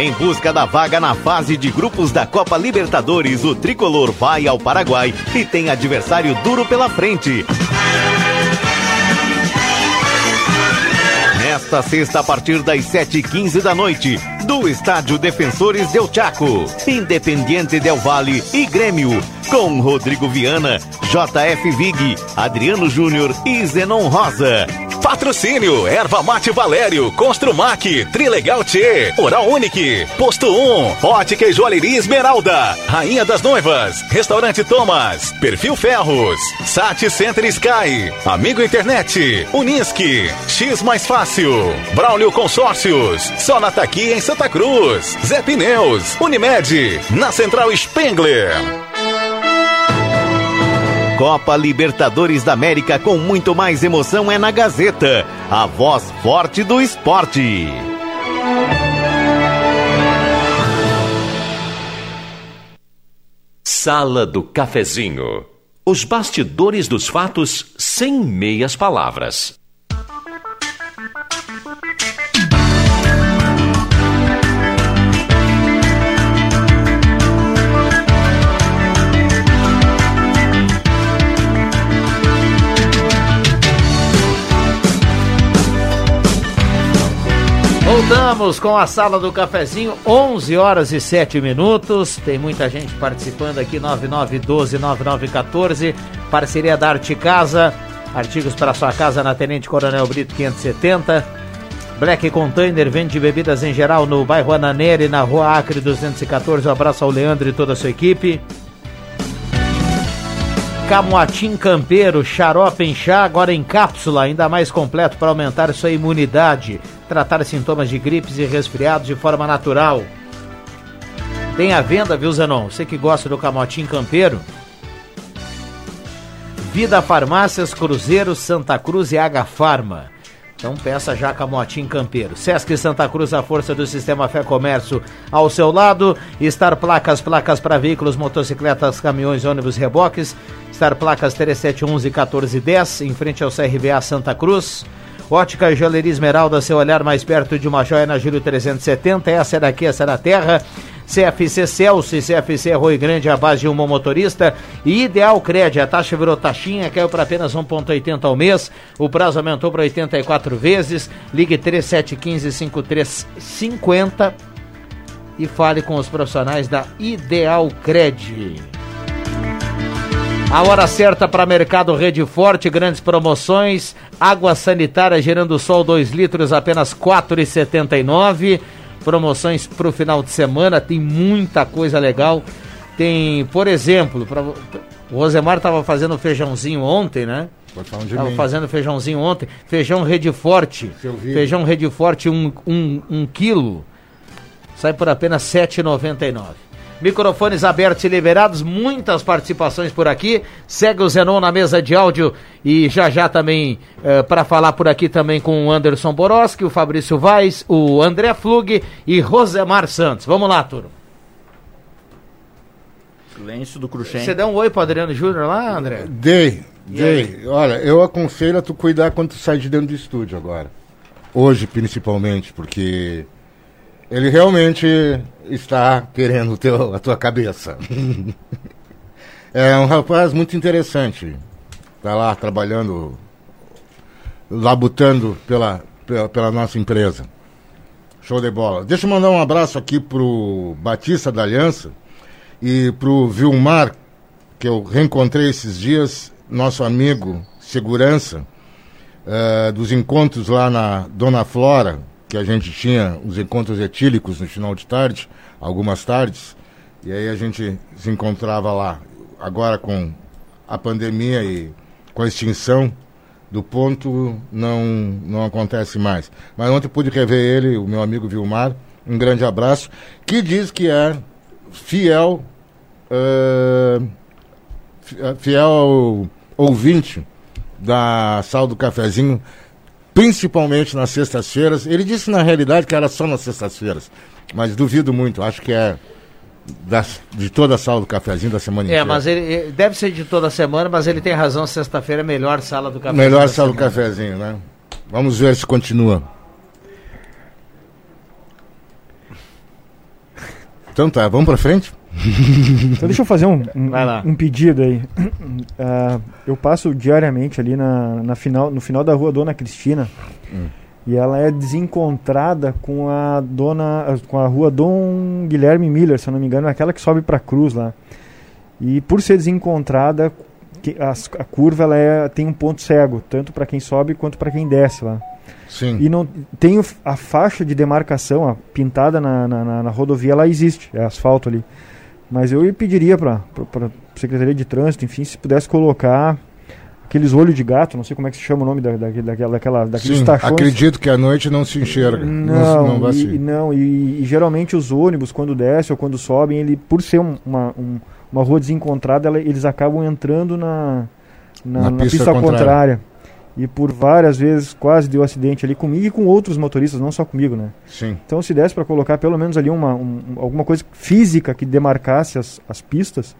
Em busca da vaga na fase de grupos da Copa Libertadores, o tricolor vai ao Paraguai e tem adversário duro pela frente. Nesta sexta, a partir das 7h15 da noite, do Estádio Defensores del Chaco, Independiente del Vale e Grêmio, com Rodrigo Viana, JF Vig, Adriano Júnior e Zenon Rosa. Patrocínio, Erva Mate Valério, Construmac, Trilegal T, Oral Unique, Posto 1, Ótica e Joalheria Esmeralda, Rainha das Noivas, Restaurante Thomas, Perfil Ferros, Sat Center Sky, Amigo Internet, Unisque, X Mais Fácil, Braulio Consórcios, só na Taqui em Santa Cruz, Zé Pneus, Unimed, na Central Spengler. Copa Libertadores da América com muito mais emoção é na Gazeta, a voz forte do esporte. Sala do Cafezinho. Os bastidores dos fatos sem meias palavras. Voltamos com a sala do cafezinho, 11 horas e 7 minutos. Tem muita gente participando aqui, 9912-9914. Parceria da Arte Casa, artigos para sua casa na Tenente Coronel Brito 570. Black Container vende bebidas em geral no bairro Ananeira e na rua Acre 214. Um abraço ao Leandro e toda a sua equipe. Camoatim Campeiro, xarope em chá, agora em cápsula, ainda mais completo para aumentar sua imunidade, tratar sintomas de gripes e resfriados de forma natural. Tem a venda, viu, Zenon? Você que gosta do Camotim Campeiro. Vida Farmácias, Cruzeiro, Santa Cruz e H Farma. Então peça já Camotim Campeiro. Sesc Santa Cruz, a força do sistema Fé Comércio ao seu lado. Estar Placas, placas para veículos, motocicletas, caminhões, ônibus, reboques. Estar Placas 3711 1410, em frente ao CRBA Santa Cruz. Ótica Joalheria Esmeralda, seu olhar mais perto de uma joia na Júlio 370. Essa é daqui, essa é da terra. CFC Celso e CFC Rui Grande, a base de um motorista. E Ideal Cred, a taxa virou taxinha, caiu para apenas 1,80 ao mês. O prazo aumentou para 84 vezes. Ligue 3715-5350 e fale com os profissionais da Ideal Cred. A hora certa para Mercado Rede Forte, grandes promoções. Água sanitária gerando sol 2 litros, apenas R$ 4,79. Promoções para o final de semana, tem muita coisa legal. Tem, por exemplo, pra, o Rosemar estava fazendo feijãozinho ontem, né? Estava fazendo feijãozinho ontem. Feijão Rede Forte. Feijão Rede Forte, um, um, um quilo. Sai por apenas R$ 7,99. Microfones abertos e liberados, muitas participações por aqui. Segue o Zenon na mesa de áudio e já já também eh, para falar por aqui também com o Anderson Boroski, o Fabrício Vaz, o André Flug e Rosemar Santos. Vamos lá, turma. Silêncio do Cruxem. Você deu um oi pro Adriano Júnior lá, André? Dei, dei. Olha, eu aconselho a tu cuidar quando tu sai de dentro do estúdio agora. Hoje, principalmente, porque ele realmente está querendo teu, a tua cabeça. é um rapaz muito interessante. Tá lá trabalhando, labutando pela, pela, pela nossa empresa. Show de bola. Deixa eu mandar um abraço aqui pro Batista da Aliança e pro Vilmar, que eu reencontrei esses dias, nosso amigo segurança, eh, dos encontros lá na Dona Flora, que a gente tinha os encontros etílicos no final de tarde, algumas tardes, e aí a gente se encontrava lá. Agora com a pandemia e com a extinção do ponto não, não acontece mais. Mas ontem pude rever ele, o meu amigo Vilmar, um grande abraço, que diz que é fiel, uh, fiel ouvinte da Sal do Cafezinho, principalmente nas sextas-feiras. Ele disse na realidade que era só nas sextas-feiras, mas duvido muito, acho que é das, de toda a sala do cafezinho da semana é, inteira. É, mas ele deve ser de toda semana, mas ele tem razão, sexta-feira é melhor sala do cafezinho. Melhor sala do cafezinho, né? Vamos ver se continua. Então tá, vamos pra frente? então deixa eu fazer um, um, um pedido aí. Uh, eu passo diariamente ali na, na final, no final da rua Dona Cristina. Hum. E ela é desencontrada com a dona com a rua Dom Guilherme Miller, se eu não me engano, aquela que sobe para a cruz lá. E por ser desencontrada, a, a curva ela é, tem um ponto cego, tanto para quem sobe quanto para quem desce lá. Sim. E não tem a faixa de demarcação ó, pintada na, na, na, rodovia, ela existe, é asfalto ali. Mas eu pediria para a Secretaria de Trânsito, enfim, se pudesse colocar aqueles olhos de gato, não sei como é que se chama o nome da, da, daquela, daquela, daqueles Sim, tachões. acredito que à noite não se enxerga. Não, não, e, não e, e, geralmente os ônibus, quando descem ou quando sobem, ele, por ser uma, um, uma rua desencontrada, ela, eles acabam entrando na, na, na, na pista, pista contrária. contrária. E por várias vezes quase deu acidente ali comigo e com outros motoristas, não só comigo, né? Sim. Então se desse para colocar pelo menos ali uma, um, alguma coisa física que demarcasse as, as pistas,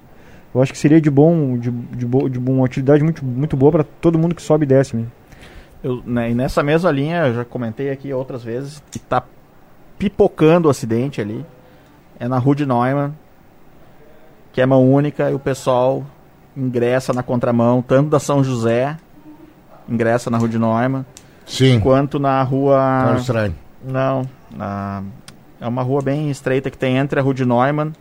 eu acho que seria de bom, de, de, bo, de uma utilidade muito, muito boa para todo mundo que sobe e desce. Né? Eu, né, e nessa mesma linha, eu já comentei aqui outras vezes, que está pipocando o acidente ali. É na Rua de Neumann, que é mão única, e o pessoal ingressa na contramão, tanto da São José, ingressa na Rua de Neumann, Sim. quanto na rua. Carlos Traem. Não, na... é uma rua bem estreita que tem entre a Rua de Neumann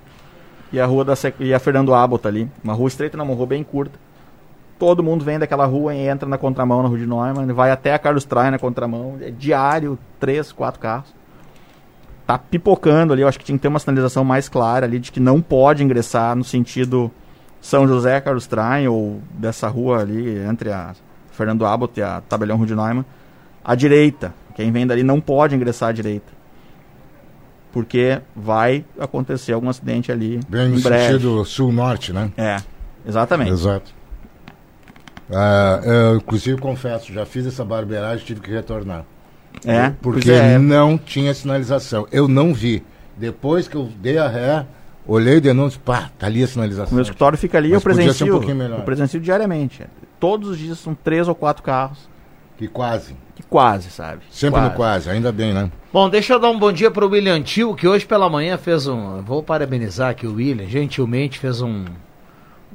e a rua da e a Fernando Abbott ali. Uma rua estreita, não, uma rua bem curta. Todo mundo vem daquela rua e entra na contramão na rua de Neumann, vai até a Carlos Traem na contramão. É diário, três, quatro carros. Tá pipocando ali, eu acho que tinha que ter uma sinalização mais clara ali de que não pode ingressar no sentido São José, Carlos Traem, ou dessa rua ali entre a Fernando Abbott e a Tabelião Neumann. À direita. Quem vem dali não pode ingressar à direita porque vai acontecer algum acidente ali Bem no breve. sentido sul-norte, né? É, exatamente. Exato. Uh, eu, inclusive, confesso, já fiz essa barbeiragem tive que retornar. É, porque é. não tinha sinalização. Eu não vi. Depois que eu dei a ré, olhei o denúncio, pá, tá ali a sinalização. O meu escritório fica ali, Mas eu presencio, um eu presencio diariamente. Todos os dias são três ou quatro carros. Que quase. Que quase, sabe? Sempre quase. no quase, ainda bem, né? Bom, deixa eu dar um bom dia para o William Tio, que hoje pela manhã fez um. Vou parabenizar aqui o William, gentilmente fez um,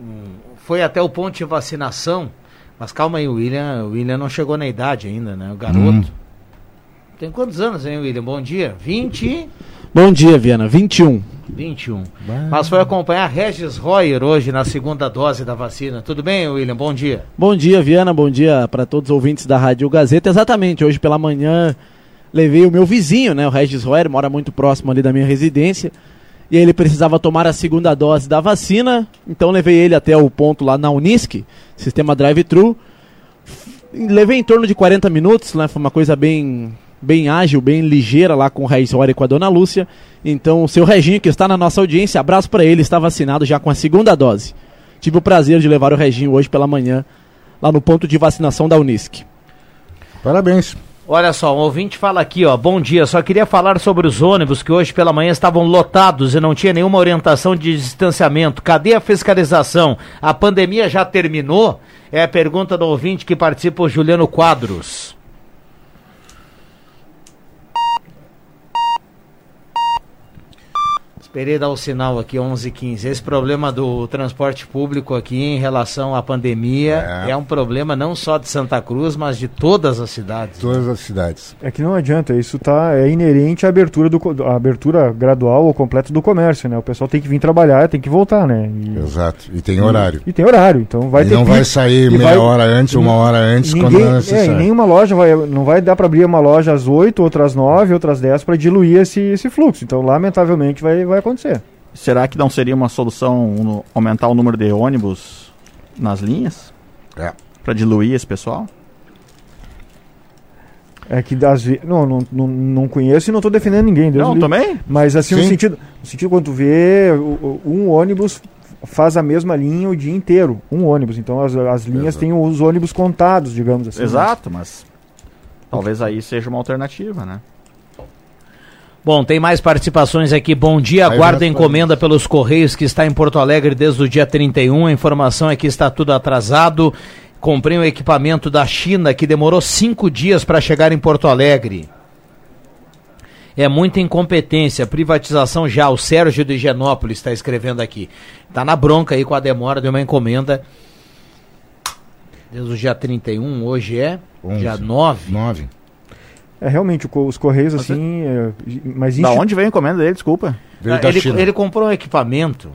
um. foi até o ponto de vacinação. Mas calma aí, o William, o William não chegou na idade ainda, né? O garoto. Hum. Tem quantos anos, hein, William? Bom dia. 20. Bom dia, Viana. 21. 21. Bah. Mas foi acompanhar Regis Royer hoje na segunda dose da vacina. Tudo bem, William? Bom dia. Bom dia, Viana. Bom dia para todos os ouvintes da Rádio Gazeta. Exatamente, hoje pela manhã levei o meu vizinho, né, o Regis Royer, mora muito próximo ali da minha residência. E ele precisava tomar a segunda dose da vacina, então levei ele até o ponto lá na Unisc, sistema drive-thru. Levei em torno de 40 minutos, né, foi uma coisa bem bem ágil, bem ligeira lá com o Regis Royer e com a dona Lúcia. Então, o seu Reginho, que está na nossa audiência, abraço para ele, está vacinado já com a segunda dose. Tive o prazer de levar o Reginho hoje pela manhã lá no ponto de vacinação da Unisc. Parabéns. Olha só, um ouvinte fala aqui, ó, bom dia, só queria falar sobre os ônibus que hoje pela manhã estavam lotados e não tinha nenhuma orientação de distanciamento. Cadê a fiscalização? A pandemia já terminou? É a pergunta do ouvinte que participa, o Juliano Quadros. Esperei dar o sinal aqui, 11h15. Esse problema do transporte público aqui em relação à pandemia é. é. um problema não só de Santa Cruz, mas de todas as cidades. Todas as cidades. É que não adianta, isso tá, é inerente à abertura, do, à abertura gradual ou completa do comércio, né? O pessoal tem que vir trabalhar, tem que voltar, né? E, Exato, e tem horário. E, e tem horário, então vai e ter não vai sair meia vai, hora antes, uma hora antes, ninguém, quando não é necessário. É, nenhuma loja vai, não vai dar para abrir uma loja às 8, outras 9, outras 10 para diluir esse, esse fluxo. Então, lamentavelmente, vai, vai acontecer. Será que não seria uma solução aumentar o número de ônibus nas linhas? É. Para diluir esse pessoal? É que das ve- não, não, não, não conheço e não estou defendendo ninguém. Deus Não, também? Mas assim, no sentido, no sentido quando tu vê um ônibus faz a mesma linha o dia inteiro, um ônibus. Então as, as linhas têm os ônibus contados, digamos assim. Exato, mas talvez aí seja uma alternativa, né? Bom, tem mais participações aqui. Bom dia, Aí aguarda vai- encomenda pelos Correios que está em Porto Alegre desde o dia 31. A informação é que está tudo atrasado. Comprei um equipamento da China que demorou cinco dias para chegar em Porto Alegre. É muita incompetência, privatização já. O Sérgio de Higienópolis está escrevendo aqui. Está na bronca aí com a demora de uma encomenda. Desde o dia 31, hoje é dia 9. 9. É realmente os correios assim, é, mas Da onde veio a encomenda dele, desculpa? Ah, ele, ele comprou um equipamento.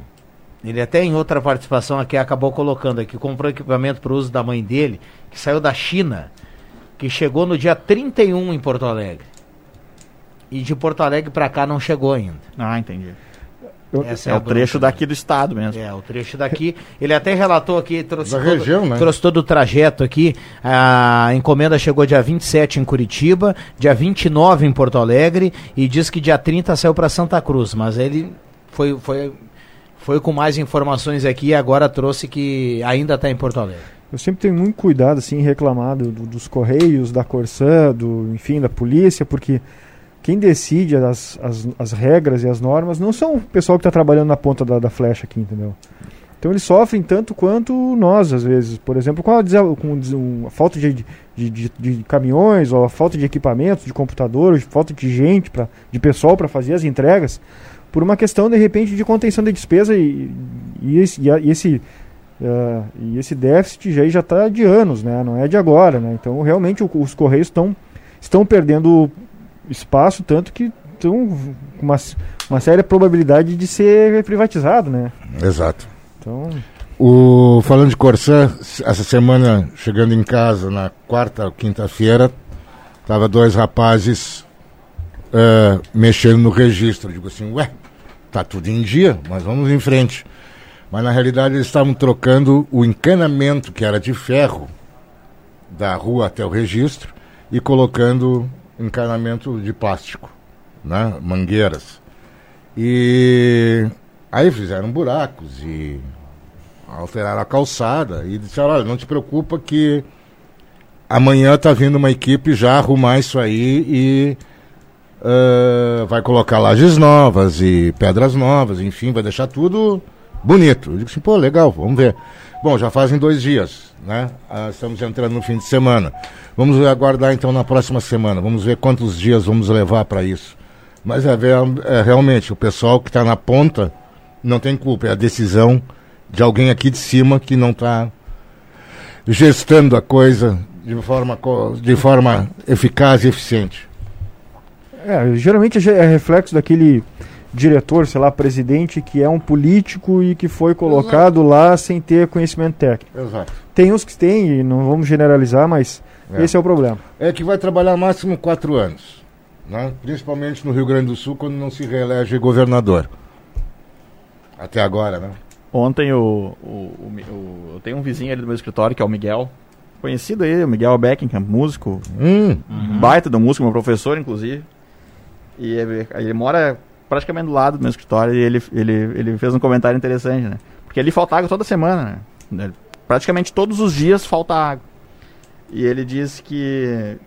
Ele até em outra participação aqui acabou colocando aqui, comprou equipamento para o uso da mãe dele, que saiu da China, que chegou no dia 31 em Porto Alegre. E de Porto Alegre para cá não chegou ainda. Ah, entendi. Essa é a o trecho bronca. daqui do estado mesmo. É, o trecho daqui. Ele até relatou aqui, trouxe, Da todo, região, né? trouxe todo o trajeto aqui. A encomenda chegou dia 27 em Curitiba, dia 29 em Porto Alegre e diz que dia 30 saiu para Santa Cruz. Mas ele foi, foi, foi com mais informações aqui e agora trouxe que ainda está em Porto Alegre. Eu sempre tenho muito cuidado assim em reclamar do- do- dos correios, da Corsã, do, enfim, da polícia, porque quem decide as, as, as regras e as normas não são o pessoal que está trabalhando na ponta da, da flecha aqui, entendeu? Então eles sofrem tanto quanto nós, às vezes. Por exemplo, com a, com a falta de, de, de, de caminhões, ou a falta de equipamentos, de computadores, falta de gente, pra, de pessoal para fazer as entregas, por uma questão, de repente, de contenção de despesa e, e esse, e esse ah, e esse déficit já está de anos, né? Não é de agora, né? Então realmente os correios estão estão perdendo espaço tanto que estão com uma, uma séria probabilidade de ser privatizado, né? Exato. Então O, falando de Corsã, essa semana, chegando em casa, na quarta ou quinta-feira, tava dois rapazes eh, mexendo no registro. Eu Digo assim, ué, tá tudo em dia, mas vamos em frente. Mas na realidade eles estavam trocando o encanamento, que era de ferro, da rua até o registro, e colocando encanamento de plástico, né? mangueiras. E aí fizeram buracos e alteraram a calçada e disseram, olha, não te preocupa que amanhã tá vindo uma equipe já arrumar isso aí e ah, vai colocar lajes novas e pedras novas, enfim, vai deixar tudo bonito. Eu digo assim, pô, legal, vamos ver. Bom, já fazem dois dias, né? Ah, estamos entrando no fim de semana. Vamos aguardar então na próxima semana. Vamos ver quantos dias vamos levar para isso. Mas é, ver- é realmente o pessoal que está na ponta não tem culpa, é a decisão de alguém aqui de cima que não está gestando a coisa de forma, de forma eficaz e eficiente. É, geralmente é reflexo daquele diretor, sei lá, presidente que é um político e que foi colocado lá sem ter conhecimento técnico. Exato. Tem uns que têm, e não vamos generalizar, mas É. esse é o problema. É que vai trabalhar máximo quatro anos, né? principalmente no Rio Grande do Sul, quando não se reelege governador. Até agora, né? Ontem o, o, o eu tenho um vizinho ali do meu escritório, que é o Miguel. Conhecido aí, o Miguel Beckingham, músico. Hum. Baita do músico, meu professor, inclusive. E ele, ele mora praticamente do lado do meu escritório e ele, ele, ele fez um comentário interessante, né? Porque ali falta água toda semana, né? Praticamente todos os dias falta água. E ele disse que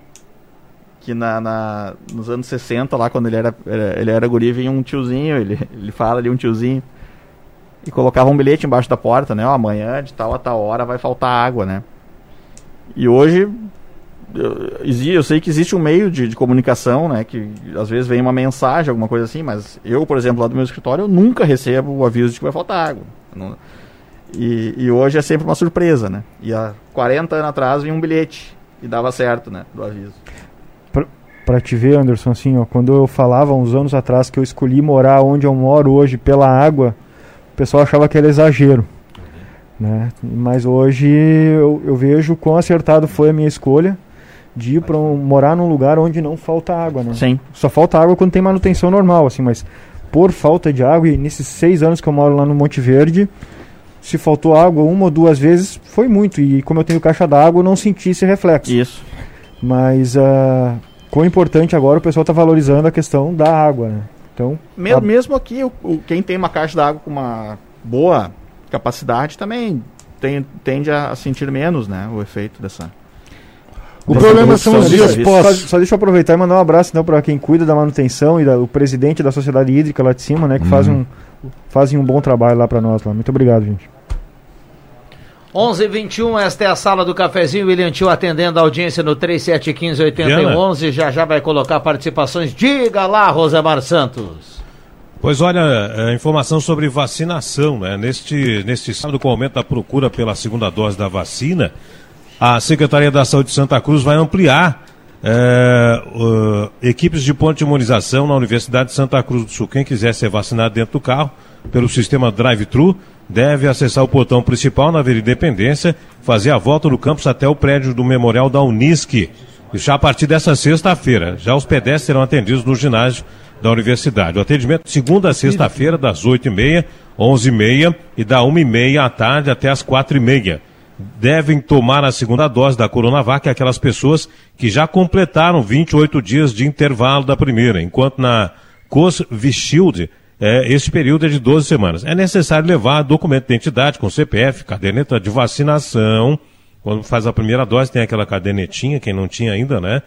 que na, na- nos anos 60, lá quando ele era, era- ele era guri, vinha um tiozinho, ele, ele fala ali um tiozinho, e colocava um bilhete embaixo da porta, né? Ó, amanhã, de tal a tal hora, vai faltar água, né? E hoje, eu, eu sei que existe um meio de, de comunicação, né? Que às vezes vem uma mensagem, alguma coisa assim, mas eu, por exemplo, lá do meu escritório, eu nunca recebo o aviso de que vai faltar água. Não- e, e hoje é sempre uma surpresa, né? E há 40 anos atrás vinha um bilhete e dava certo, né? Do aviso. Pra te ver, Anderson, assim, ó, quando eu falava uns anos atrás que eu escolhi morar onde eu moro hoje pela água, o pessoal achava que era exagero. Né? Mas hoje eu, eu vejo quão acertado foi a minha escolha de ir para um, morar num lugar onde não falta água, né? Sim. Só falta água quando tem manutenção normal, assim, mas por falta de água, e nesses seis anos que eu moro lá no Monte Verde, se faltou água uma ou duas vezes, foi muito. E como eu tenho caixa d'água, eu não senti esse reflexo. Isso. Mas ah, quão importante agora o pessoal está valorizando a questão da água, né? Então, Me- a- Mesmo aqui, o, o- quem tem uma caixa d'água com uma boa capacidade também tem- tende a sentir menos né, o efeito dessa. O problema são os dias serviço. Só, só deixa eu aproveitar e mandar um abraço então, para quem cuida da manutenção e da- o presidente da Sociedade Hídrica lá de cima, né? Que faz Uhum. um, fazem um bom trabalho lá para nós. Lá. Muito obrigado, gente. 11 h 21 esta é a sala do cafezinho. William Tio atendendo a audiência no 3715-8111. Já já vai colocar participações. Diga lá, Rosemar Santos. Pois olha, é, informação sobre vacinação, né? Neste, neste sábado, com o aumento da procura pela segunda dose da vacina, a Secretaria da Saúde de Santa Cruz vai ampliar é, uh, equipes de ponto de imunização na Universidade de Santa Cruz do Sul. Quem quiser ser vacinado dentro do carro, pelo sistema drive-thru, deve acessar o portão principal na Avenida Independência, fazer a volta do campus até o prédio do Memorial da Unisc. Já a partir dessa sexta-feira. Já os pedestres serão atendidos no ginásio da universidade. O atendimento segunda a sexta-feira, das 8h30, 11h30 e da 1h30 à tarde até as 4h30. Devem tomar a segunda dose da Coronavac aquelas pessoas que já completaram 28 dias de intervalo da primeira, enquanto na Cosvishield é, esse período é de 12 semanas. É necessário levar documento de identidade com CPF, caderneta de vacinação. Quando faz a primeira dose, tem aquela cadernetinha, quem não tinha ainda, né?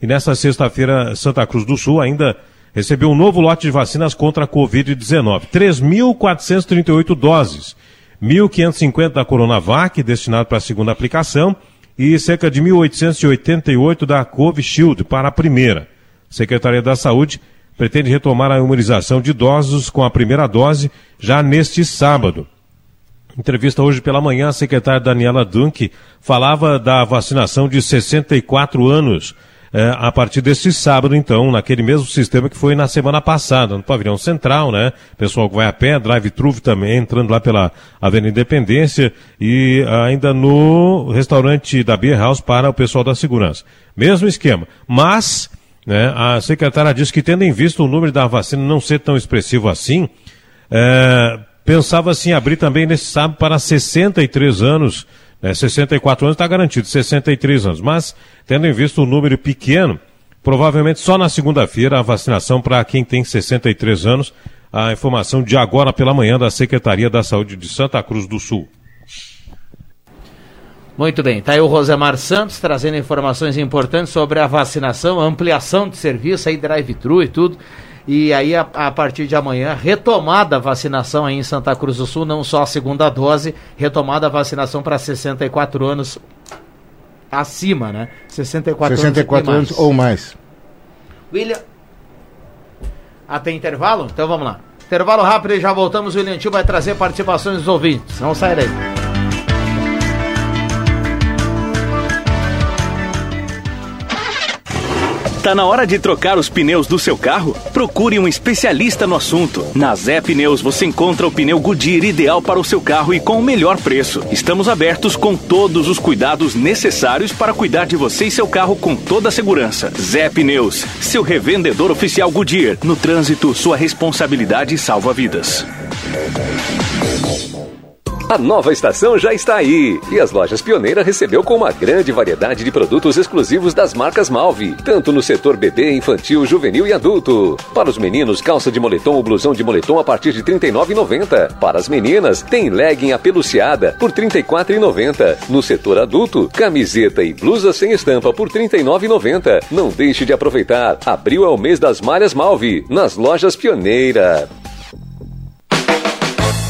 E nessa sexta-feira, Santa Cruz do Sul ainda recebeu um novo lote de vacinas contra a Covid-19. 3.438 doses. 1.550 da Coronavac, destinado para a segunda aplicação, e cerca de 1.888 da Covishield para a primeira. A Secretaria da Saúde pretende retomar a imunização de idosos com a primeira dose já neste sábado. Entrevista hoje pela manhã, a secretária Daniela Dunk falava da vacinação de 64 anos. Eh, a partir deste sábado, então, naquele mesmo sistema que foi na semana passada, no pavilhão central, né? Pessoal que vai a pé, drive-thru também, entrando lá pela Avenida Independência e ainda no restaurante da Beer House para o pessoal da segurança. Mesmo esquema. Mas, né, a secretária disse que tendo em vista o número da vacina não ser tão expressivo assim, é, pensava assim abrir também nesse sábado para 63 anos, né, 64 anos está garantido, 63 anos, mas tendo em vista o número pequeno, provavelmente só na segunda-feira a vacinação para quem tem 63 anos, a informação de agora pela manhã da Secretaria da Saúde de Santa Cruz do Sul. Muito bem, tá aí o Rosemar Santos trazendo informações importantes sobre a vacinação, a ampliação de serviço aí, drive-thru e tudo. E aí, a, a partir de amanhã, retomada a vacinação aí em Santa Cruz do Sul, não só a segunda dose, retomada a vacinação para 64 anos acima, né? 64, 64 anos, anos ou mais. William. Ah, tem intervalo? Então vamos lá. Intervalo rápido e já voltamos. O William Tio vai trazer participações dos ouvintes. Não sai daí. Tá na hora de trocar os pneus do seu carro? Procure um especialista no assunto. Na Zé Pneus você encontra o pneu Goodyear ideal para o seu carro e com o melhor preço. Estamos abertos com todos os cuidados necessários para cuidar de você e seu carro com toda a segurança. Zé Pneus, seu revendedor oficial Goodyear. No trânsito, sua responsabilidade salva vidas. A nova estação já está aí e as lojas Pioneira recebeu com uma grande variedade de produtos exclusivos das marcas Malve, tanto no setor bebê, infantil, juvenil e adulto. Para os meninos, calça de moletom ou blusão de moletom a partir de R$ 39,90. Para as meninas, tem legging apeluciada por R$ 34,90. No setor adulto, camiseta e blusa sem estampa por R$ 39,90. Não deixe de aproveitar. Abril é o mês das malhas Malve, nas lojas Pioneira.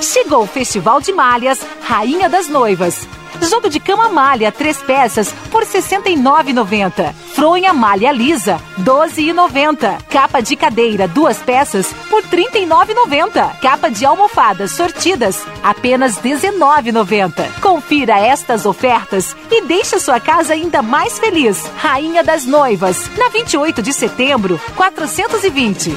Chegou o Festival de Malhas Rainha das Noivas. Jogo de cama malha, três peças, por R$ 69,90. Fronha malha lisa, R$ 12,90. Capa de cadeira, duas peças, por R$ 39,90. Capa de almofadas sortidas, apenas R$ 19,90. Confira estas ofertas e deixe sua casa ainda mais feliz. Rainha das Noivas, na 28 de setembro, 420.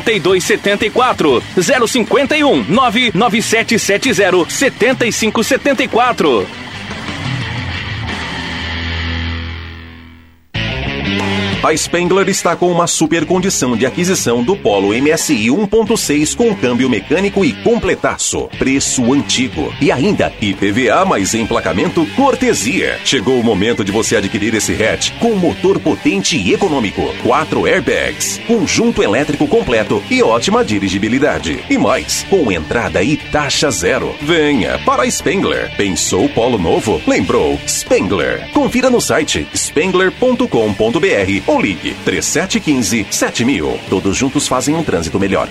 8274 051 99770 7574. A Spengler está com uma super condição de aquisição do Polo MSI 1.6 com câmbio mecânico e completaço. Preço antigo. E ainda IPVA mais emplacamento cortesia. Chegou o momento de você adquirir esse hatch com motor potente e econômico. Quatro airbags, conjunto elétrico completo e ótima dirigibilidade. E mais, com entrada e taxa zero. Venha para a Spengler. Pensou Polo novo? Lembrou? Spengler. Confira no site spengler.com.br ou ligue 3715 7000. Todos juntos fazem um trânsito melhor.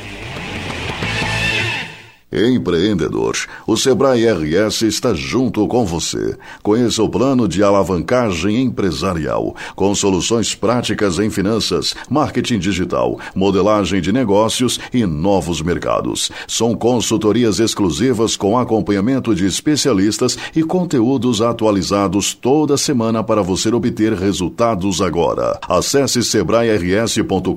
Empreendedor, o Sebrae RS está junto com você. Conheça o plano de alavancagem empresarial, com soluções práticas em finanças, marketing digital, modelagem de negócios e novos mercados. São consultorias exclusivas com acompanhamento de especialistas e conteúdos atualizados toda semana para você obter resultados agora. Acesse sebrae-rs.com.br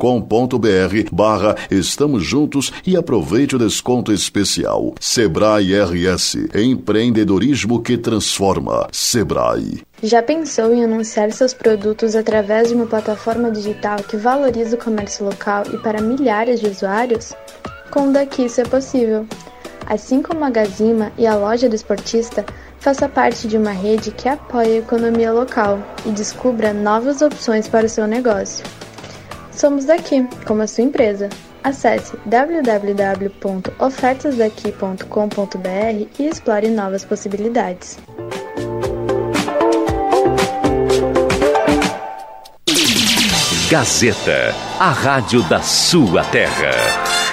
barra Estamos Juntos e aproveite o desconto especial. Sebrae RS, empreendedorismo que transforma. Sebrae. Já pensou em anunciar seus produtos através de uma plataforma digital que valoriza o comércio local e para milhares de usuários? Com o Daqui isso é possível. Assim como a Gazima e a loja do esportista, faça parte de uma rede que apoia a economia local e descubra novas opções para o seu negócio. Somos daqui, como a sua empresa. Acesse www.ofertasdaqui.com.br e explore novas possibilidades. Gazeta, a rádio da sua terra.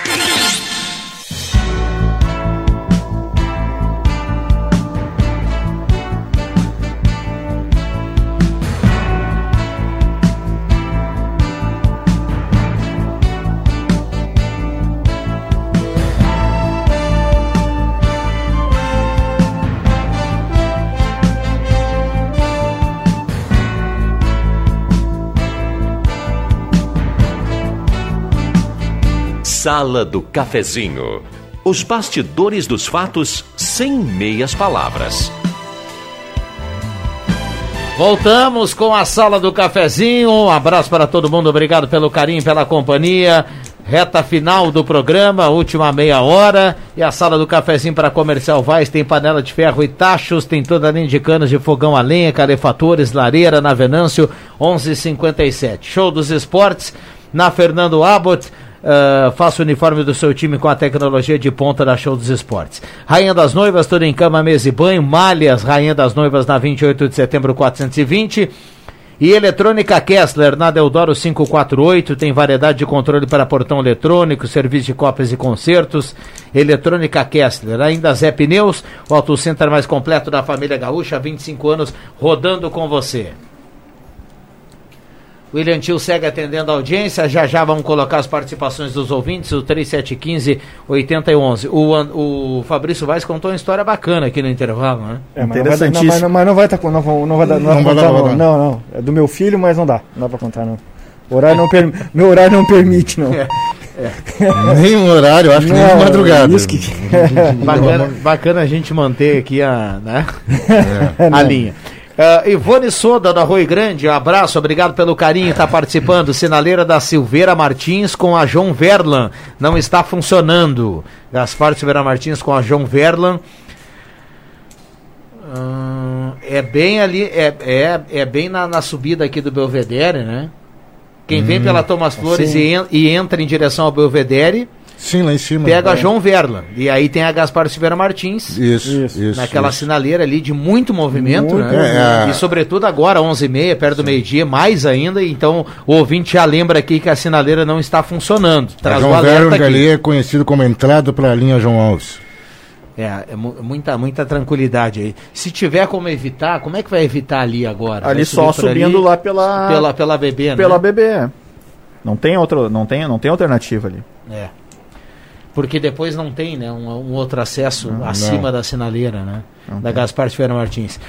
Sala do Cafezinho. Os bastidores dos fatos sem meias palavras. Voltamos com a Sala do Cafezinho. Um abraço para todo mundo. Obrigado pelo carinho, pela companhia. Reta final do programa, última meia hora. E a sala do cafezinho para comercial Vaz tem panela de ferro e tachos, tem toda a linha de canos de fogão a lenha, calefatores, lareira na Venâncio 1157. Show dos esportes na Fernando Abbott. Uh, faça o uniforme do seu time com a tecnologia de ponta da Show dos Esportes. Rainha das Noivas, tudo em cama, mesa e banho. Malhas, Rainha das Noivas na 28 de setembro 420. E Eletrônica Kessler, na Deodoro 548, tem variedade de controle para portão eletrônico, serviço de cópias e concertos. Eletrônica Kessler, ainda Zé Pneus, o auto center mais completo da família Gaúcha, há 25 anos, rodando com você. William Tio segue atendendo a audiência. Já já vamos colocar as participações dos ouvintes, o 3715-8011. O, o Fabrício Vaz contou uma história bacana aqui no intervalo, né? É, mas, não vai, não, mas, não vai estar. Não, não, não vai dar. Não, não, vai contar, não, não, não. É do meu filho, mas não dá. Não dá pra contar, não. O horário não per... meu horário não permite, não. É. É. nem um horário, acho que nem madrugada. Isso que... bacana, bacana a gente manter aqui a, né? É. a linha. Uh, Ivone Soda, da Rui Grande, um abraço, obrigado pelo carinho, está participando. Sinaleira da Silveira Martins com a João Verlan, não está funcionando. Gaspar Silveira Martins com a João Verlan. Uh, é bem ali, é, é, é bem na, na, subida aqui do Belvedere, né? Quem hum, vem pela Thomas Flores e, en, e entra em direção ao Belvedere Sim, lá em cima. Pega é. a João Verla. E aí tem a Gaspar Silveira Martins. Isso, isso. Naquela isso. sinaleira ali de muito movimento, muito, né? É. E sobretudo agora, 11h30, perto do meio-dia, mais ainda. Então o ouvinte já lembra aqui que a sinaleira não está funcionando. Traz a João Verla ali é conhecido como entrada para a linha João Alves. É, é muita, muita tranquilidade aí. Se tiver como evitar, como é que vai evitar ali agora? Ali só subindo ali, lá pela pela pela BB, né? Pela BB. É. Não tem outro, não tem, não tem alternativa ali. É. Porque depois não tem né, um, um outro acesso não, acima não. da sinaleira, né? Não da tem. Gaspar Ferreira Martins.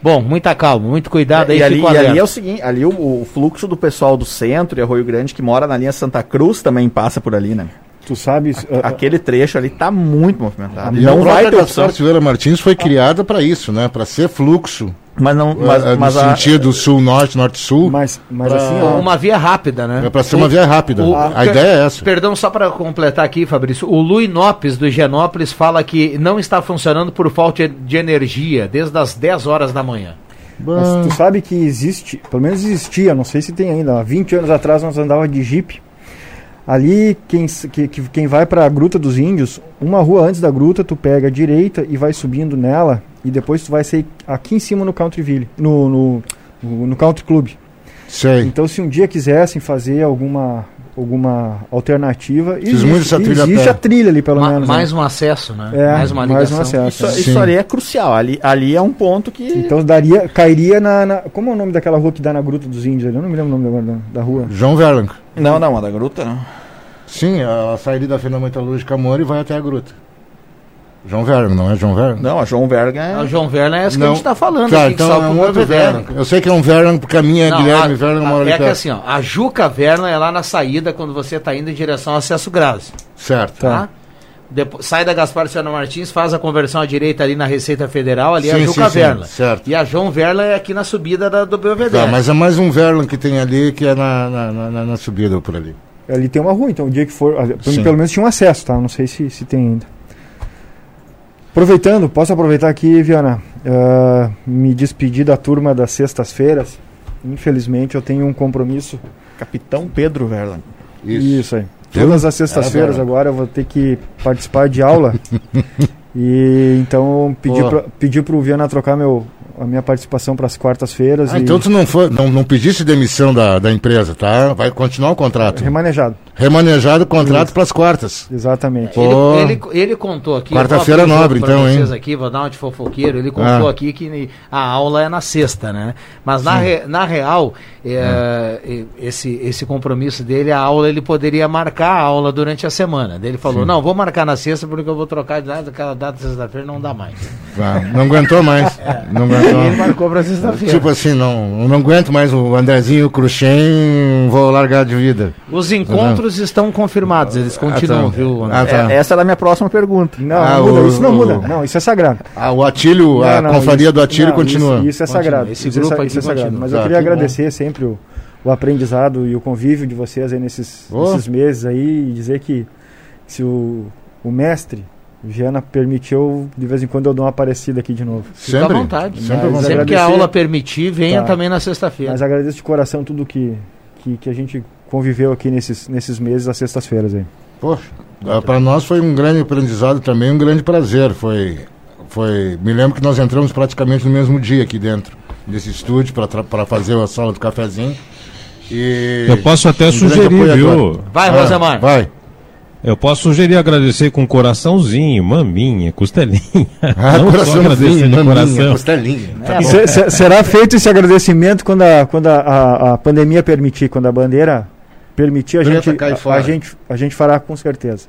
Bom, muita calma, muito cuidado é, aí. E ali, e ali é o seguinte, ali o, o, fluxo do pessoal do centro e Arroio Grande que mora na linha Santa Cruz também passa por ali, né? Tu sabes, a, uh, aquele trecho ali tá muito movimentado. E não vai ter opção. Silveira Martins foi criada para isso, né? Para ser fluxo mas não. Mas, é, mas no a, sentido sul-norte, norte-sul. Mas, mas pra, assim, ó, uma via rápida, né? É para ser uma via rápida. O, a, a ideia é essa. Perdão, só para completar aqui, Fabrício. O Lui Nopes, do Higienópolis, fala que não está funcionando por falta de energia desde as 10 horas da manhã. Mas tu sabe que existe, pelo menos existia, não sei se tem ainda. Há 20 anos atrás nós andava de Jeep. Ali, quem, que, quem vai para a Gruta dos Índios, uma rua antes da gruta, tu pega a direita e vai subindo nela e depois tu vai sair aqui em cima no Countryville, no, no, no, no Country Club. Sei. Então, se um dia quisessem fazer alguma alguma alternativa. Existe, muito essa trilha existe a trilha ali, pelo Ma menos. Mais né? um acesso, né? É, mais uma ligação. Mais um acesso. Isso, isso ali é crucial. Ali, ali é um ponto que. Então daria, cairia na, na, Como é o nome daquela rua que dá na Gruta dos Índios? Eu não me lembro o nome da, da rua. João Verlang. Não, não, a da Gruta não. Sim, ela sai da Fenda Metalúrgica Amor e vai até a Gruta. João Verga, não é João Verga? Não, a João Verga é. A João Verga é essa que não. a gente está falando. Tá, aqui, então é um outro Verga. Eu sei que é um Verga porque a minha é não, Guilherme Verga mora É que assim, ó, a Juca Verna é lá na saída quando você está indo em direção ao acesso Grazi. Certo. Tá? tá. Depois, sai da Gaspar Luciano Martins, faz a conversão à direita ali na Receita Federal, ali sim, é a Juca sim, Verla. Sim, certo. E a João Verla é aqui na subida da, do Belvedere. Tá, mas é mais um Verla que tem ali que é na, na, na, na subida por ali. Ali tem uma rua, então o dia que for. Pelo, pelo menos tinha um acesso, tá? Não sei se, se tem ainda. Aproveitando, posso aproveitar aqui, Viana, uh, me despedir da turma das sextas-feiras. Infelizmente eu tenho um compromisso. Capitão Pedro Verlan. Isso, Isso aí. Todas as sextas-feiras é, agora eu vou ter que participar de aula. e então pedi, pedi pro Viana trocar meu, a minha participação para as quartas-feiras. Ah, e... Então tu não, foi, não, não pediste demissão da, da empresa, tá? Vai continuar o contrato. Remanejado. Remanejado o contrato para as quartas. Exatamente. Ele, ele, ele, contou aqui. Quarta-feira nobre, então, hein? aqui, vou dar uma de fofoqueiro. Ele contou ah. aqui que a aula é na sexta, né? Mas na, re, na real, é, hum. esse, esse compromisso dele, a aula, ele poderia marcar a aula durante a semana. Ele falou: Sim. não, vou marcar na sexta porque eu vou trocar de data, aquela data sexta-feira não dá mais. Ah, não aguentou mais. É. Não aguentou. ele marcou para sexta-feira. Tipo assim, não, não aguento mais o Andrezinho, o Cruxem, vou largar de vida. Os encontros não. Estão confirmados, eles continuam, ah, tá. viu? Ah, tá. é, essa era a minha próxima pergunta. Não, ah, não muda, o, isso não muda. Não, isso é sagrado. Ah, o Atílio, a não, confraria isso, do Atílio continua. Isso, isso é sagrado. Esse grupo isso, é, isso é sagrado. Mas eu tá, queria agradecer bom. sempre o, o aprendizado e o convívio de vocês aí nesses, oh. nesses meses aí e dizer que se o, o mestre Viana permitiu, de vez em quando eu dou uma aparecida aqui de novo. Fica sempre, à vontade. Sempre, sempre que a aula permitir, venha tá. também na sexta-feira. Mas agradeço de coração tudo que, que, que, a gente conviveu aqui nesses, nesses meses, às sextas-feiras aí. Poxa, para nós foi um grande aprendizado também, um grande prazer. Foi, foi, me lembro que nós entramos praticamente no mesmo dia aqui dentro desse estúdio para fazer a sala do cafezinho. E eu posso até sugerir, viu? Vai, Rosemar. Vai. Eu posso sugerir agradecer com coraçãozinho, maminha, costelinha. Ah, Não só agradecer maminha, coração. costelinha. É, se, será feito esse agradecimento quando, a, quando a, a, a pandemia permitir, quando a bandeira permitir, a gente, a, a, gente, a gente fará com certeza.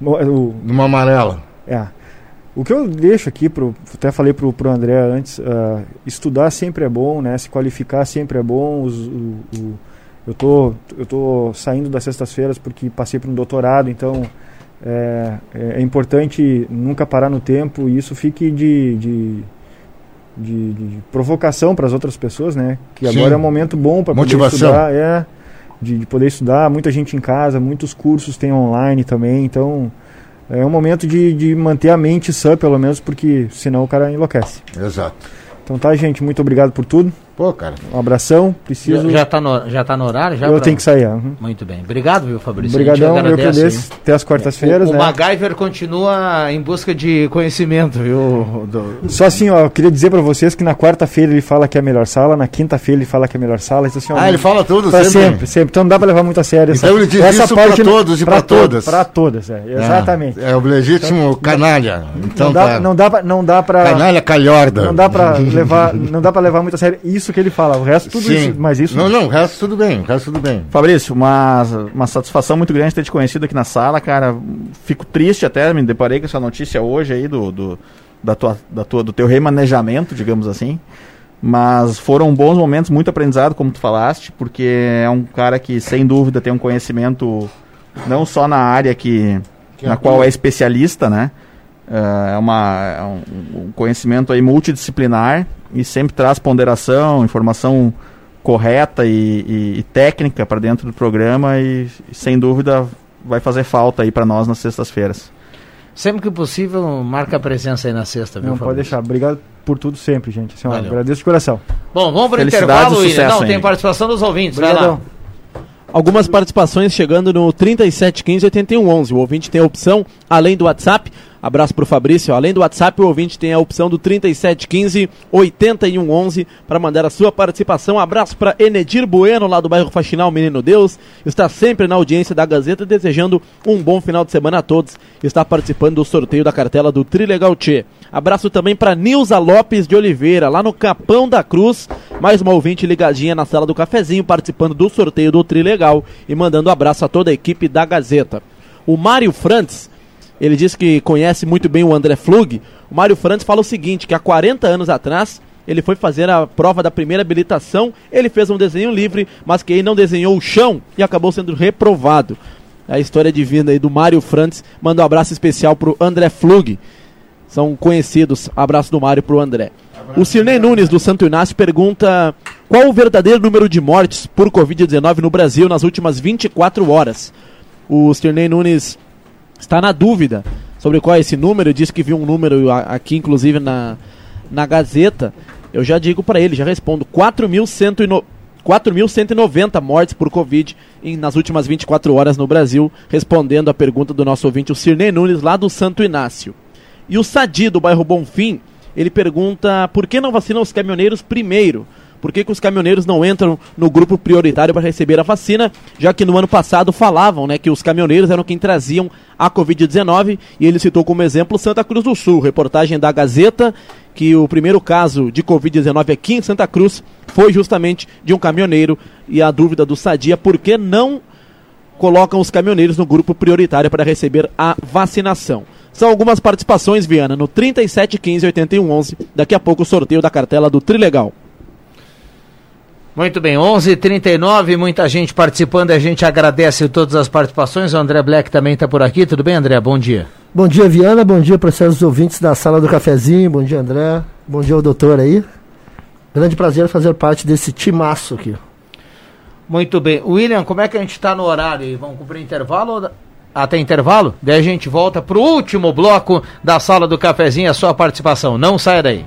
O, Numa amarela. É. O que eu deixo aqui, pro, até falei para o André antes, uh, estudar sempre é bom, né? se qualificar sempre é bom. Os, o, o, eu tô, eu tô saindo das sextas-feiras porque passei por um doutorado, então é, é, importante nunca parar no tempo e isso fique de, de, de, de provocação para as outras pessoas, né? Que Sim. agora é um momento bom para poder estudar, é, de, de poder estudar, muita gente em casa, muitos cursos tem online também, então é um momento de, de manter a mente sã, pelo menos, porque senão o cara enlouquece. Exato. Então tá, gente, muito obrigado por tudo. Pô, cara. Um abração, preciso... Já, já, tá no, já tá no horário? Já Eu pra- tenho que sair, uhum. Muito bem. Obrigado, viu, Fabrício? Obrigadão, eu que agradeço. Até as quartas-feiras, o, né? O MacGyver continua em busca de conhecimento, viu? Do- Só assim, ó, eu queria dizer pra vocês que na quarta-feira ele fala que é a melhor sala, na quinta-feira ele fala que é a melhor sala. Então, assim, ó, Ah, ele fala tudo sempre? sempre? sempre, Então não dá pra levar muito a sério. Então ele diz isso pra todos e pra todas. Pra todas, é, exatamente. É, é o legítimo canalha. Então não dá, tá. não dá, pra, não dá pra. Canalha calhorda. Não dá pra levar, não dá pra levar muito a sério isso que ele fala. O resto tudo Sim. isso, mas isso Não, não, o resto tudo bem, o resto tudo bem. Fabrício, uma, uma satisfação muito grande ter te conhecido aqui na sala, cara. Fico triste até, me deparei com essa notícia hoje aí do, do, da tua, da tua, do teu remanejamento, digamos assim. Mas foram bons momentos, muito aprendizado, como tu falaste, porque é um cara que, sem dúvida, tem um conhecimento não só na área que, Que na atua. qual é especialista, né? É uma, é um, um conhecimento aí multidisciplinar e sempre traz ponderação, informação correta e, e- e técnica para dentro do programa e, e, sem dúvida vai fazer falta aí para nós nas sextas-feiras. Sempre que possível, marca a presença aí na sexta, viu, não pode Fabrício? deixar. Obrigado por tudo sempre, gente. Assim, ó, Valeu. agradeço de coração. Bom, vamos para o intervalo, e William. sucesso Não, aí. tem participação dos ouvintes. Vai lá. Algumas participações chegando no 3715 8111. O ouvinte tem a opção, além do WhatsApp, abraço pro Fabrício, além do WhatsApp, o ouvinte tem a opção do 3715 8111 para mandar a sua participação. Abraço para Enedir Bueno, lá do bairro Faxinal Menino Deus. Está sempre na audiência da Gazeta, desejando um bom final de semana a todos. Está participando do sorteio da cartela do Trilegal Tchê. Abraço também para Nilza Lopes de Oliveira, lá no Capão da Cruz. Mais uma ouvinte ligadinha na sala do cafezinho, participando do sorteio do Trilegal e mandando abraço a toda a equipe da Gazeta. O Mário Frantz, ele diz que conhece muito bem o André Flug. O Mário Frantz fala o seguinte, que há 40 anos atrás ele foi fazer a prova da primeira habilitação, ele fez um desenho livre, mas que ele não desenhou o chão e acabou sendo reprovado. A história de vida aí do Mário Frantz. Manda um abraço especial pro André Flug. São conhecidos. Abraço do Mário pro André. O Cirnei Nunes, do Santo Inácio, pergunta qual o verdadeiro número de mortes por Covid-19 no Brasil nas últimas 24 horas. O Cirnei Nunes está na dúvida sobre qual é esse número. Diz que viu um número aqui, inclusive, na, na Gazeta. Eu já digo para ele, já respondo: 4.190 4.190 mortes por Covid em- nas últimas 24 horas no Brasil, respondendo a pergunta do nosso ouvinte, o Cirnei Nunes, lá do Santo Inácio. E o Sadi, do bairro Bonfim, ele pergunta por que não vacinam os caminhoneiros primeiro? Por que, que os caminhoneiros não entram no grupo prioritário para receber a vacina, já que no ano passado falavam né, que os caminhoneiros eram quem traziam a Covid-19 e ele citou como exemplo Santa Cruz do Sul, reportagem da Gazeta, que o primeiro caso de Covid-19 aqui em Santa Cruz foi justamente de um caminhoneiro e a dúvida do Sadia por que não colocam os caminhoneiros no grupo prioritário para receber a vacinação. São algumas participações, Viana, no 37 15 81 11. Daqui a pouco o sorteio da cartela do Trilegal. Muito bem, 11 h 39 muita gente participando, a gente agradece todas as participações. O André Black também está por aqui. Tudo bem, André? Bom dia. Bom dia, Viana. Bom dia para os ouvintes da sala do cafezinho. Bom dia, André. Bom dia ao doutor aí. Grande prazer fazer parte desse timaço aqui. Muito bem. William, como é que a gente está no horário? aí? Vamos cumprir intervalo? Até intervalo? Daí a gente volta para o último bloco da sala do cafezinho, a sua participação. Não saia daí.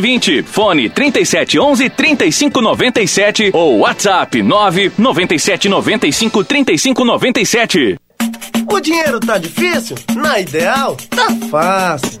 1120. Fone 37 11 35 97 ou WhatsApp 997953597. O dinheiro tá difícil? Na Ideal, tá fácil.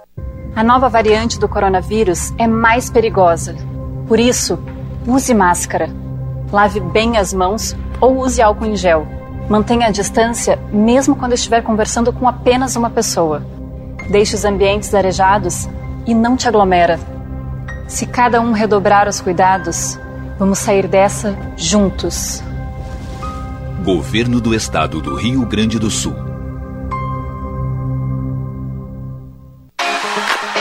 A nova variante do coronavírus é mais perigosa. Por isso, use máscara. Lave bem as mãos ou use álcool em gel. Mantenha a distância mesmo quando estiver conversando com apenas uma pessoa. Deixe os ambientes arejados e não te aglomera. Se cada um redobrar os cuidados, vamos sair dessa juntos. Governo do Estado do Rio Grande do Sul.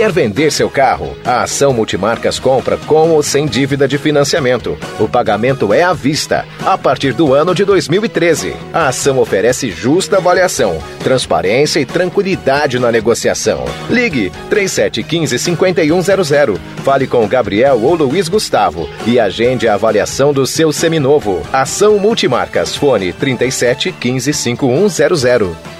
Quer vender seu carro? A Ação Multimarcas compra com ou sem dívida de financiamento. O pagamento é à vista, a partir do ano de 2013. A ação oferece justa avaliação, transparência e tranquilidade na negociação. Ligue 3715-5100. Fale com Gabriel ou Luiz Gustavo e agende a avaliação do seu seminovo. Ação Multimarcas. Fone 37 15 5100.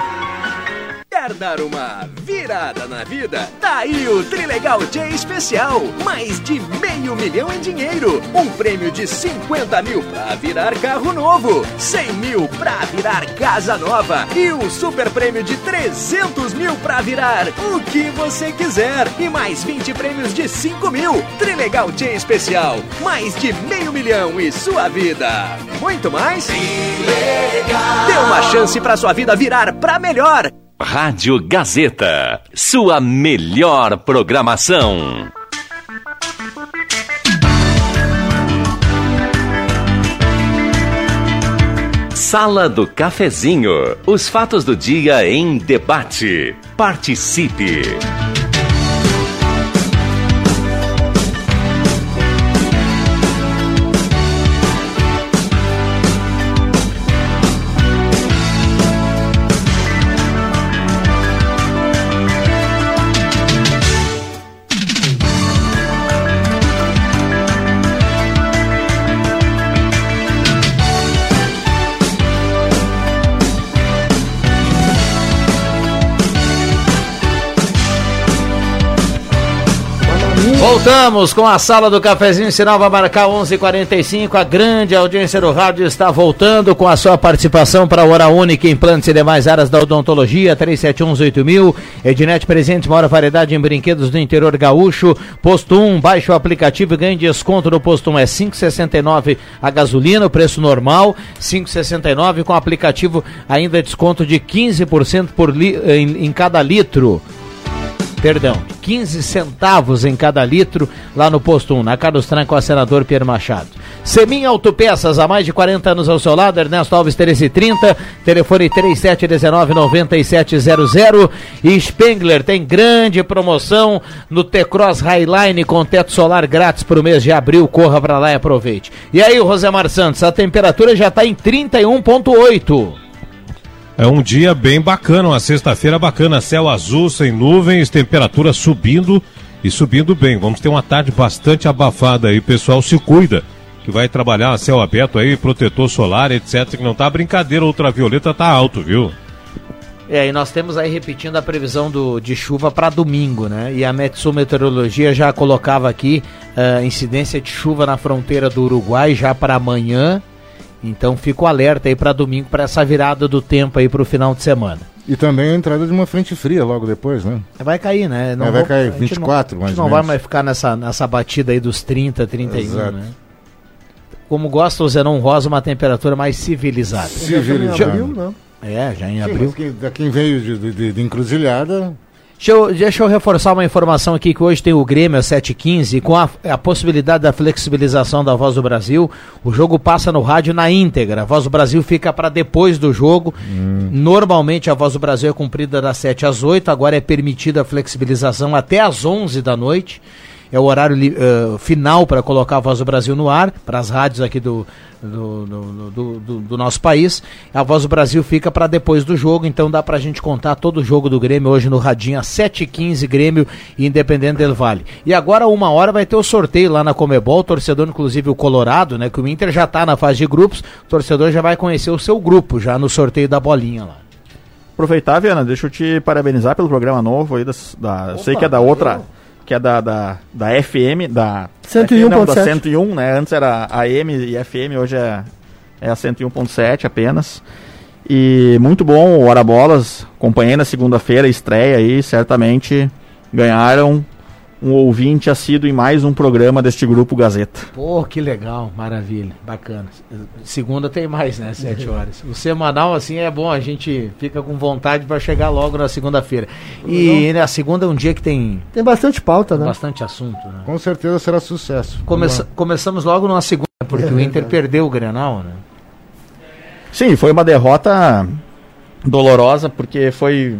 Quer dar uma virada na vida? Tá aí o Trilegal J Especial. Mais de meio milhão em dinheiro. Um prêmio de 50 mil pra virar carro novo. 100 mil pra virar casa nova. E um super prêmio de 300 mil pra virar o que você quiser. E mais 20 prêmios de 5 mil. Trilegal J Especial. Mais de meio milhão e sua vida. Muito mais? Trilegal. Dê uma chance pra sua vida virar pra melhor. Rádio Gazeta, sua melhor programação. Sala do Cafezinho, os fatos do dia em debate. Participe. Voltamos com a sala do cafezinho, sinal vai marcar 11:45. A grande audiência do rádio está voltando com a sua participação para a Hora Única, implantes e demais áreas da odontologia, 37118000. Ednet presente, maior variedade em brinquedos do interior gaúcho. Posto 1, baixe o aplicativo e ganhe desconto no posto 1 é 5,69 a gasolina, o preço normal, 5,69 com aplicativo ainda desconto de 15% por li, em, em cada litro. Perdão, 15 centavos em cada litro lá no posto 1, na Carlos Tranco, a senador Pierre Machado. Semin Autopeças, há mais de 40 anos ao seu lado, Ernesto Alves 1330, telefone 3719-9700. E Spengler tem grande promoção no T-Cross Highline com teto solar grátis para o mês de abril. Corra para lá e aproveite. E aí, Rosemar Santos, a temperatura já está em 31,8. É um dia bem bacana, uma sexta-feira bacana, céu azul, sem nuvens, temperatura subindo e subindo bem. Vamos ter uma tarde bastante abafada aí, pessoal se cuida, que vai trabalhar céu aberto aí, protetor solar, etc, que não tá brincadeira, ultravioleta tá alto, viu? É, e nós temos aí repetindo a previsão do, de chuva para domingo, né? E a Metsu Meteorologia já colocava aqui uh, incidência de chuva na fronteira do Uruguai já para amanhã então fico alerta aí para domingo, para essa virada do tempo aí para o final de semana. E também a entrada de uma frente fria logo depois, né? Vai cair, né? Não é, vai vou, cair, 24 não, mais ou menos. não vai mais ficar nessa, nessa batida aí dos 30, 31, Exato. né? Como gosta o Zenon Rosa, uma temperatura mais civilizada. Civilizada. Já, abril, não. É, já em Sim, abril. Quem, quem veio de, de, de encruzilhada, Deixa eu, deixa eu, reforçar uma informação aqui que hoje tem o Grêmio às 7h15 com a, a, possibilidade da flexibilização da Voz do Brasil. O jogo passa no rádio na íntegra. A Voz do Brasil fica para depois do jogo. Hum. Normalmente a Voz do Brasil é cumprida das 7 às 8, agora é permitida a flexibilização até às 11 da noite é o horário uh, final para colocar a Voz do Brasil no ar, para as rádios aqui do do, do, do, do, nosso país. A Voz do Brasil fica para depois do jogo, então dá para a gente contar todo o jogo do Grêmio hoje no Radinho, às 7h15, Grêmio e Independente del Vale. E agora, uma hora, vai ter o sorteio lá na Comebol, o torcedor, inclusive o Colorado, né, que o Inter já está na fase de grupos, o torcedor já vai conhecer o seu grupo, já no sorteio da bolinha lá. Aproveitar, Viana, deixa eu te parabenizar pelo programa novo aí, da, da sei que é da outra que é da, da, da FM, da 101.7. Não, da 101, né? Antes era AM e FM, hoje é, é a 101.7 apenas. E muito bom, o Hora Bolas, acompanhei na segunda-feira, estreia aí, certamente ganharam um ouvinte assíduo em mais um programa deste grupo Gazeta. Pô, que legal, maravilha, bacana. Segunda tem mais, né? Sete horas. O semanal, assim, é bom, a gente fica com vontade para chegar logo na segunda-feira. E né, a segunda é um dia que tem. Tem bastante pauta, né? Bastante assunto, né? Com certeza será sucesso. Começa, começamos logo numa segunda, porque é, o Inter perdeu o Grenal, né? Sim, foi uma derrota dolorosa, porque foi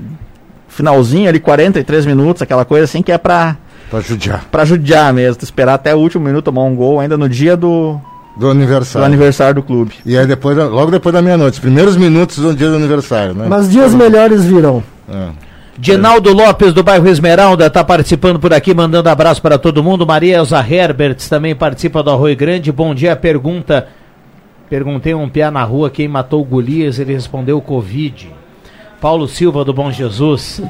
finalzinho ali, 43 minutos, aquela coisa assim que é pra Pra judiar. Pra judiar mesmo. Esperar até o último minuto tomar um gol ainda no dia do. Do aniversário. Do aniversário do clube. E aí depois, logo depois da meia-noite, os primeiros minutos do dia do aniversário, né? Mas dias melhores virão. É. Dinaldo Lopes, do bairro Esmeralda, está participando por aqui, mandando abraço para todo mundo. Maria Elza Herberts também participa do Arroio Grande. Bom dia, pergunta. Perguntei um piá na rua quem matou o Golias, ele respondeu Covid. Paulo Silva, do Bom Jesus.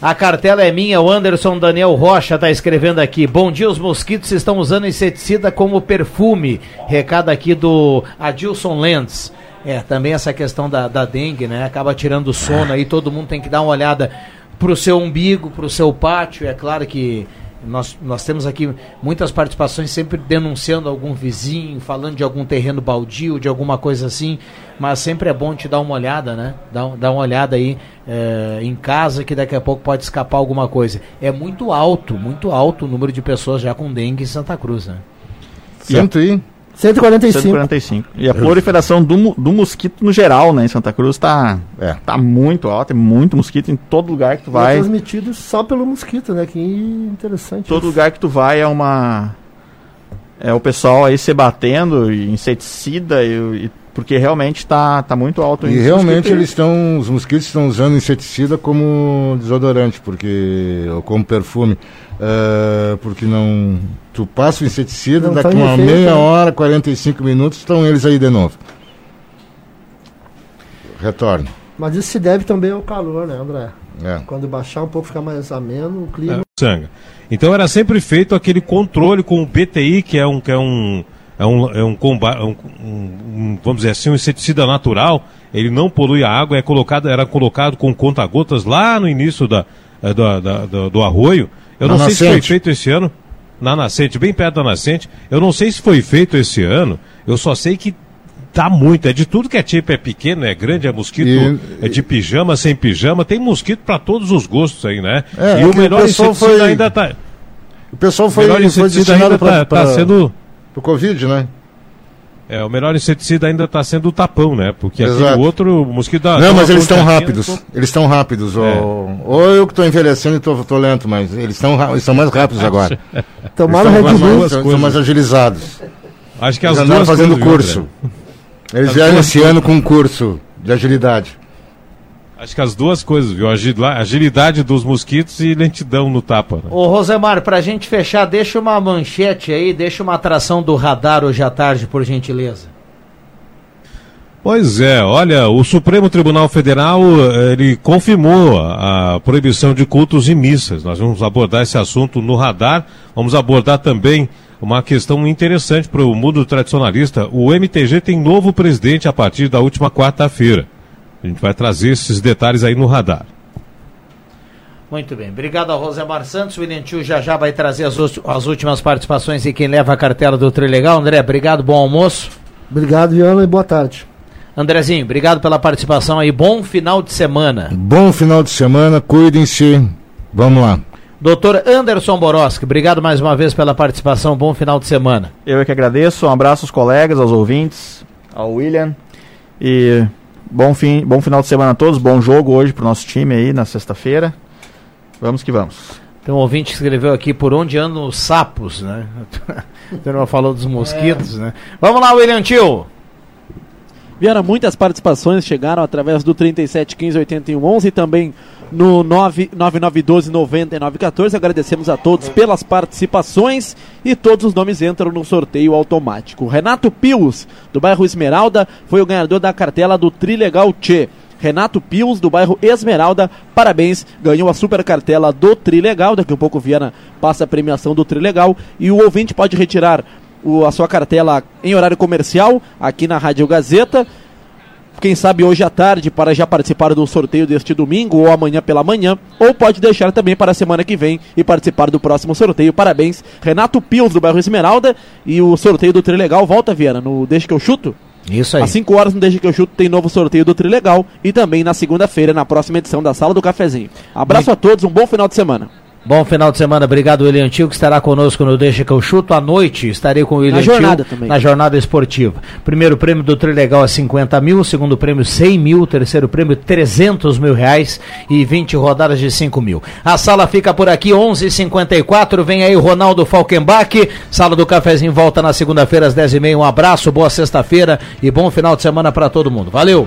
A cartela é minha, o Anderson Daniel Rocha está escrevendo aqui. Bom dia, os mosquitos estão usando inseticida como perfume. Recado aqui do Adilson Lentz. É, também essa questão da, da dengue, né? Acaba tirando sono aí, todo mundo tem que dar uma olhada pro seu umbigo, pro seu pátio. É claro que nós, nós temos aqui muitas participações sempre denunciando algum vizinho, falando de algum terreno baldio, de alguma coisa assim, mas sempre é bom te dar uma olhada, né? Dar, dar uma olhada aí é, em casa que daqui a pouco pode escapar alguma coisa. É muito alto, muito alto o número de pessoas já com dengue em Santa Cruz, né? Cento e 145. 145. E a proliferação do, do mosquito no geral, né, em Santa Cruz tá, é. tá muito alta, tem muito mosquito em todo lugar que tu vai. É transmitido só pelo mosquito, né? Que interessante. Todo isso. lugar que tu vai é uma é o pessoal aí se batendo, inseticida e, e porque realmente está tá muito alto. E realmente eles estão, os mosquitos estão usando inseticida como desodorante, porque ou como perfume, uh, porque não, tu passa o inseticida, não daqui uma efeito, meia né? hora, 45 minutos, estão eles aí de novo. Retorno. Mas isso se deve também ao calor, né, André? É. Quando baixar um pouco, ficar mais ameno, o clima. É. Então era sempre feito aquele controle com o BTI, que é um, que é um é um, é um, um, um, vamos dizer assim, um inseticida natural, ele não polui a água, é colocado, era colocado com conta-gotas lá no início da, eh, da, da, do, do arroio. Eu na não nascente. sei se foi feito esse ano, na nascente, bem perto da nascente. Eu não sei se foi feito esse ano, eu só sei que Tá muito, é de tudo que é tipo, é pequeno, é grande, é mosquito, E- é de pijama, sem pijama, tem mosquito pra todos os gostos aí, né? É, e é o que melhor o inseticida foi- ainda tá. O pessoal O foi, melhor foi destinado ainda para tá, tá sendo. o Covid, né? É, o melhor inseticida ainda tá sendo o tapão, né? Porque aquele Exato. outro, o mosquito dá. Não, mas eles estão rápidos. pô. Eles estão rápidos. É. Ou, ou eu que estou envelhecendo e estou lento, mas eles estão ra- eles estão mais rápidos agora. Tomaram Eles Red estão Bull. mais, são, são mais agilizados. Acho que eles as andaram duas fazendo coisas, viu, curso. Eles As vieram duas esse ano com um curso de agilidade. Acho que as duas coisas, viu? Agilidade dos mosquitos e lentidão no tapa. Né? Ô Rosemar, pra gente fechar, deixa uma manchete aí, deixa uma atração do radar hoje à tarde, por gentileza. Pois é, olha, o Supremo Tribunal Federal eh, ele confirmou a a proibição de cultos e missas. Nós vamos abordar esse assunto no radar. Vamos abordar também uma questão interessante para o mundo tradicionalista. O MTG tem novo presidente a partir da última quarta-feira. A gente vai trazer esses detalhes aí no radar. Muito bem, obrigado ao Rosemar Santos. O William Tio já já vai trazer as, as últimas participações e quem leva a cartela do Trilegal. André, obrigado, bom almoço. Obrigado, Viana, e boa tarde. Andrezinho, obrigado pela participação aí. Bom final de semana. Bom final de semana, cuidem-se. Vamos lá. Doutor Anderson Boroski, obrigado mais uma vez pela participação. Bom final de semana. Eu é que agradeço, um abraço aos colegas, aos ouvintes, ao William. E bom, fim, bom final de semana a todos, bom jogo hoje pro nosso time aí na sexta-feira. Vamos que vamos. Tem um ouvinte que escreveu aqui por onde andam os sapos, né? Não falou dos mosquitos, né? Vamos lá, William Tio. Vieram muitas participações, chegaram através do 37 15 81 11 e também no 99912 9914. Agradecemos a todos pelas participações e todos os nomes entram no sorteio automático. Renato Pius, do bairro Esmeralda, foi o ganhador da cartela do Trilegal Tchê. Renato Pius, do bairro Esmeralda, parabéns, ganhou a super cartela do Trilegal. Daqui a pouco o Viana passa a premiação do Trilegal e o ouvinte pode retirar o- a sua cartela em horário comercial aqui na Rádio Gazeta. Quem sabe hoje à tarde para já participar do sorteio deste domingo ou amanhã pela manhã, ou pode deixar também para a semana que vem e participar do próximo sorteio. Parabéns, Renato Pios do bairro Esmeralda e o sorteio do Trilegal volta, Viana, no Deixa que eu chuto. Isso aí. Às 5 horas no Deixa que eu chuto tem novo sorteio do Trilegal e também na segunda-feira na próxima edição da Sala do Cafezinho. Abraço a todos, um bom final de semana. Bom final de semana, obrigado William Tio, que estará conosco no Deixa que eu chuto. À noite estarei com o William jornada Tio também. na jornada esportiva. Primeiro prêmio do Trilegal é 50 mil, segundo prêmio 100 mil, terceiro prêmio 300 mil reais e 20 rodadas de 5 mil. A sala fica por aqui, 11:54. Vem aí o Ronaldo Falkenbach. Sala do Cafezinho volta na segunda-feira às 10h30. Um abraço, boa sexta-feira e bom final de semana para todo mundo. Valeu!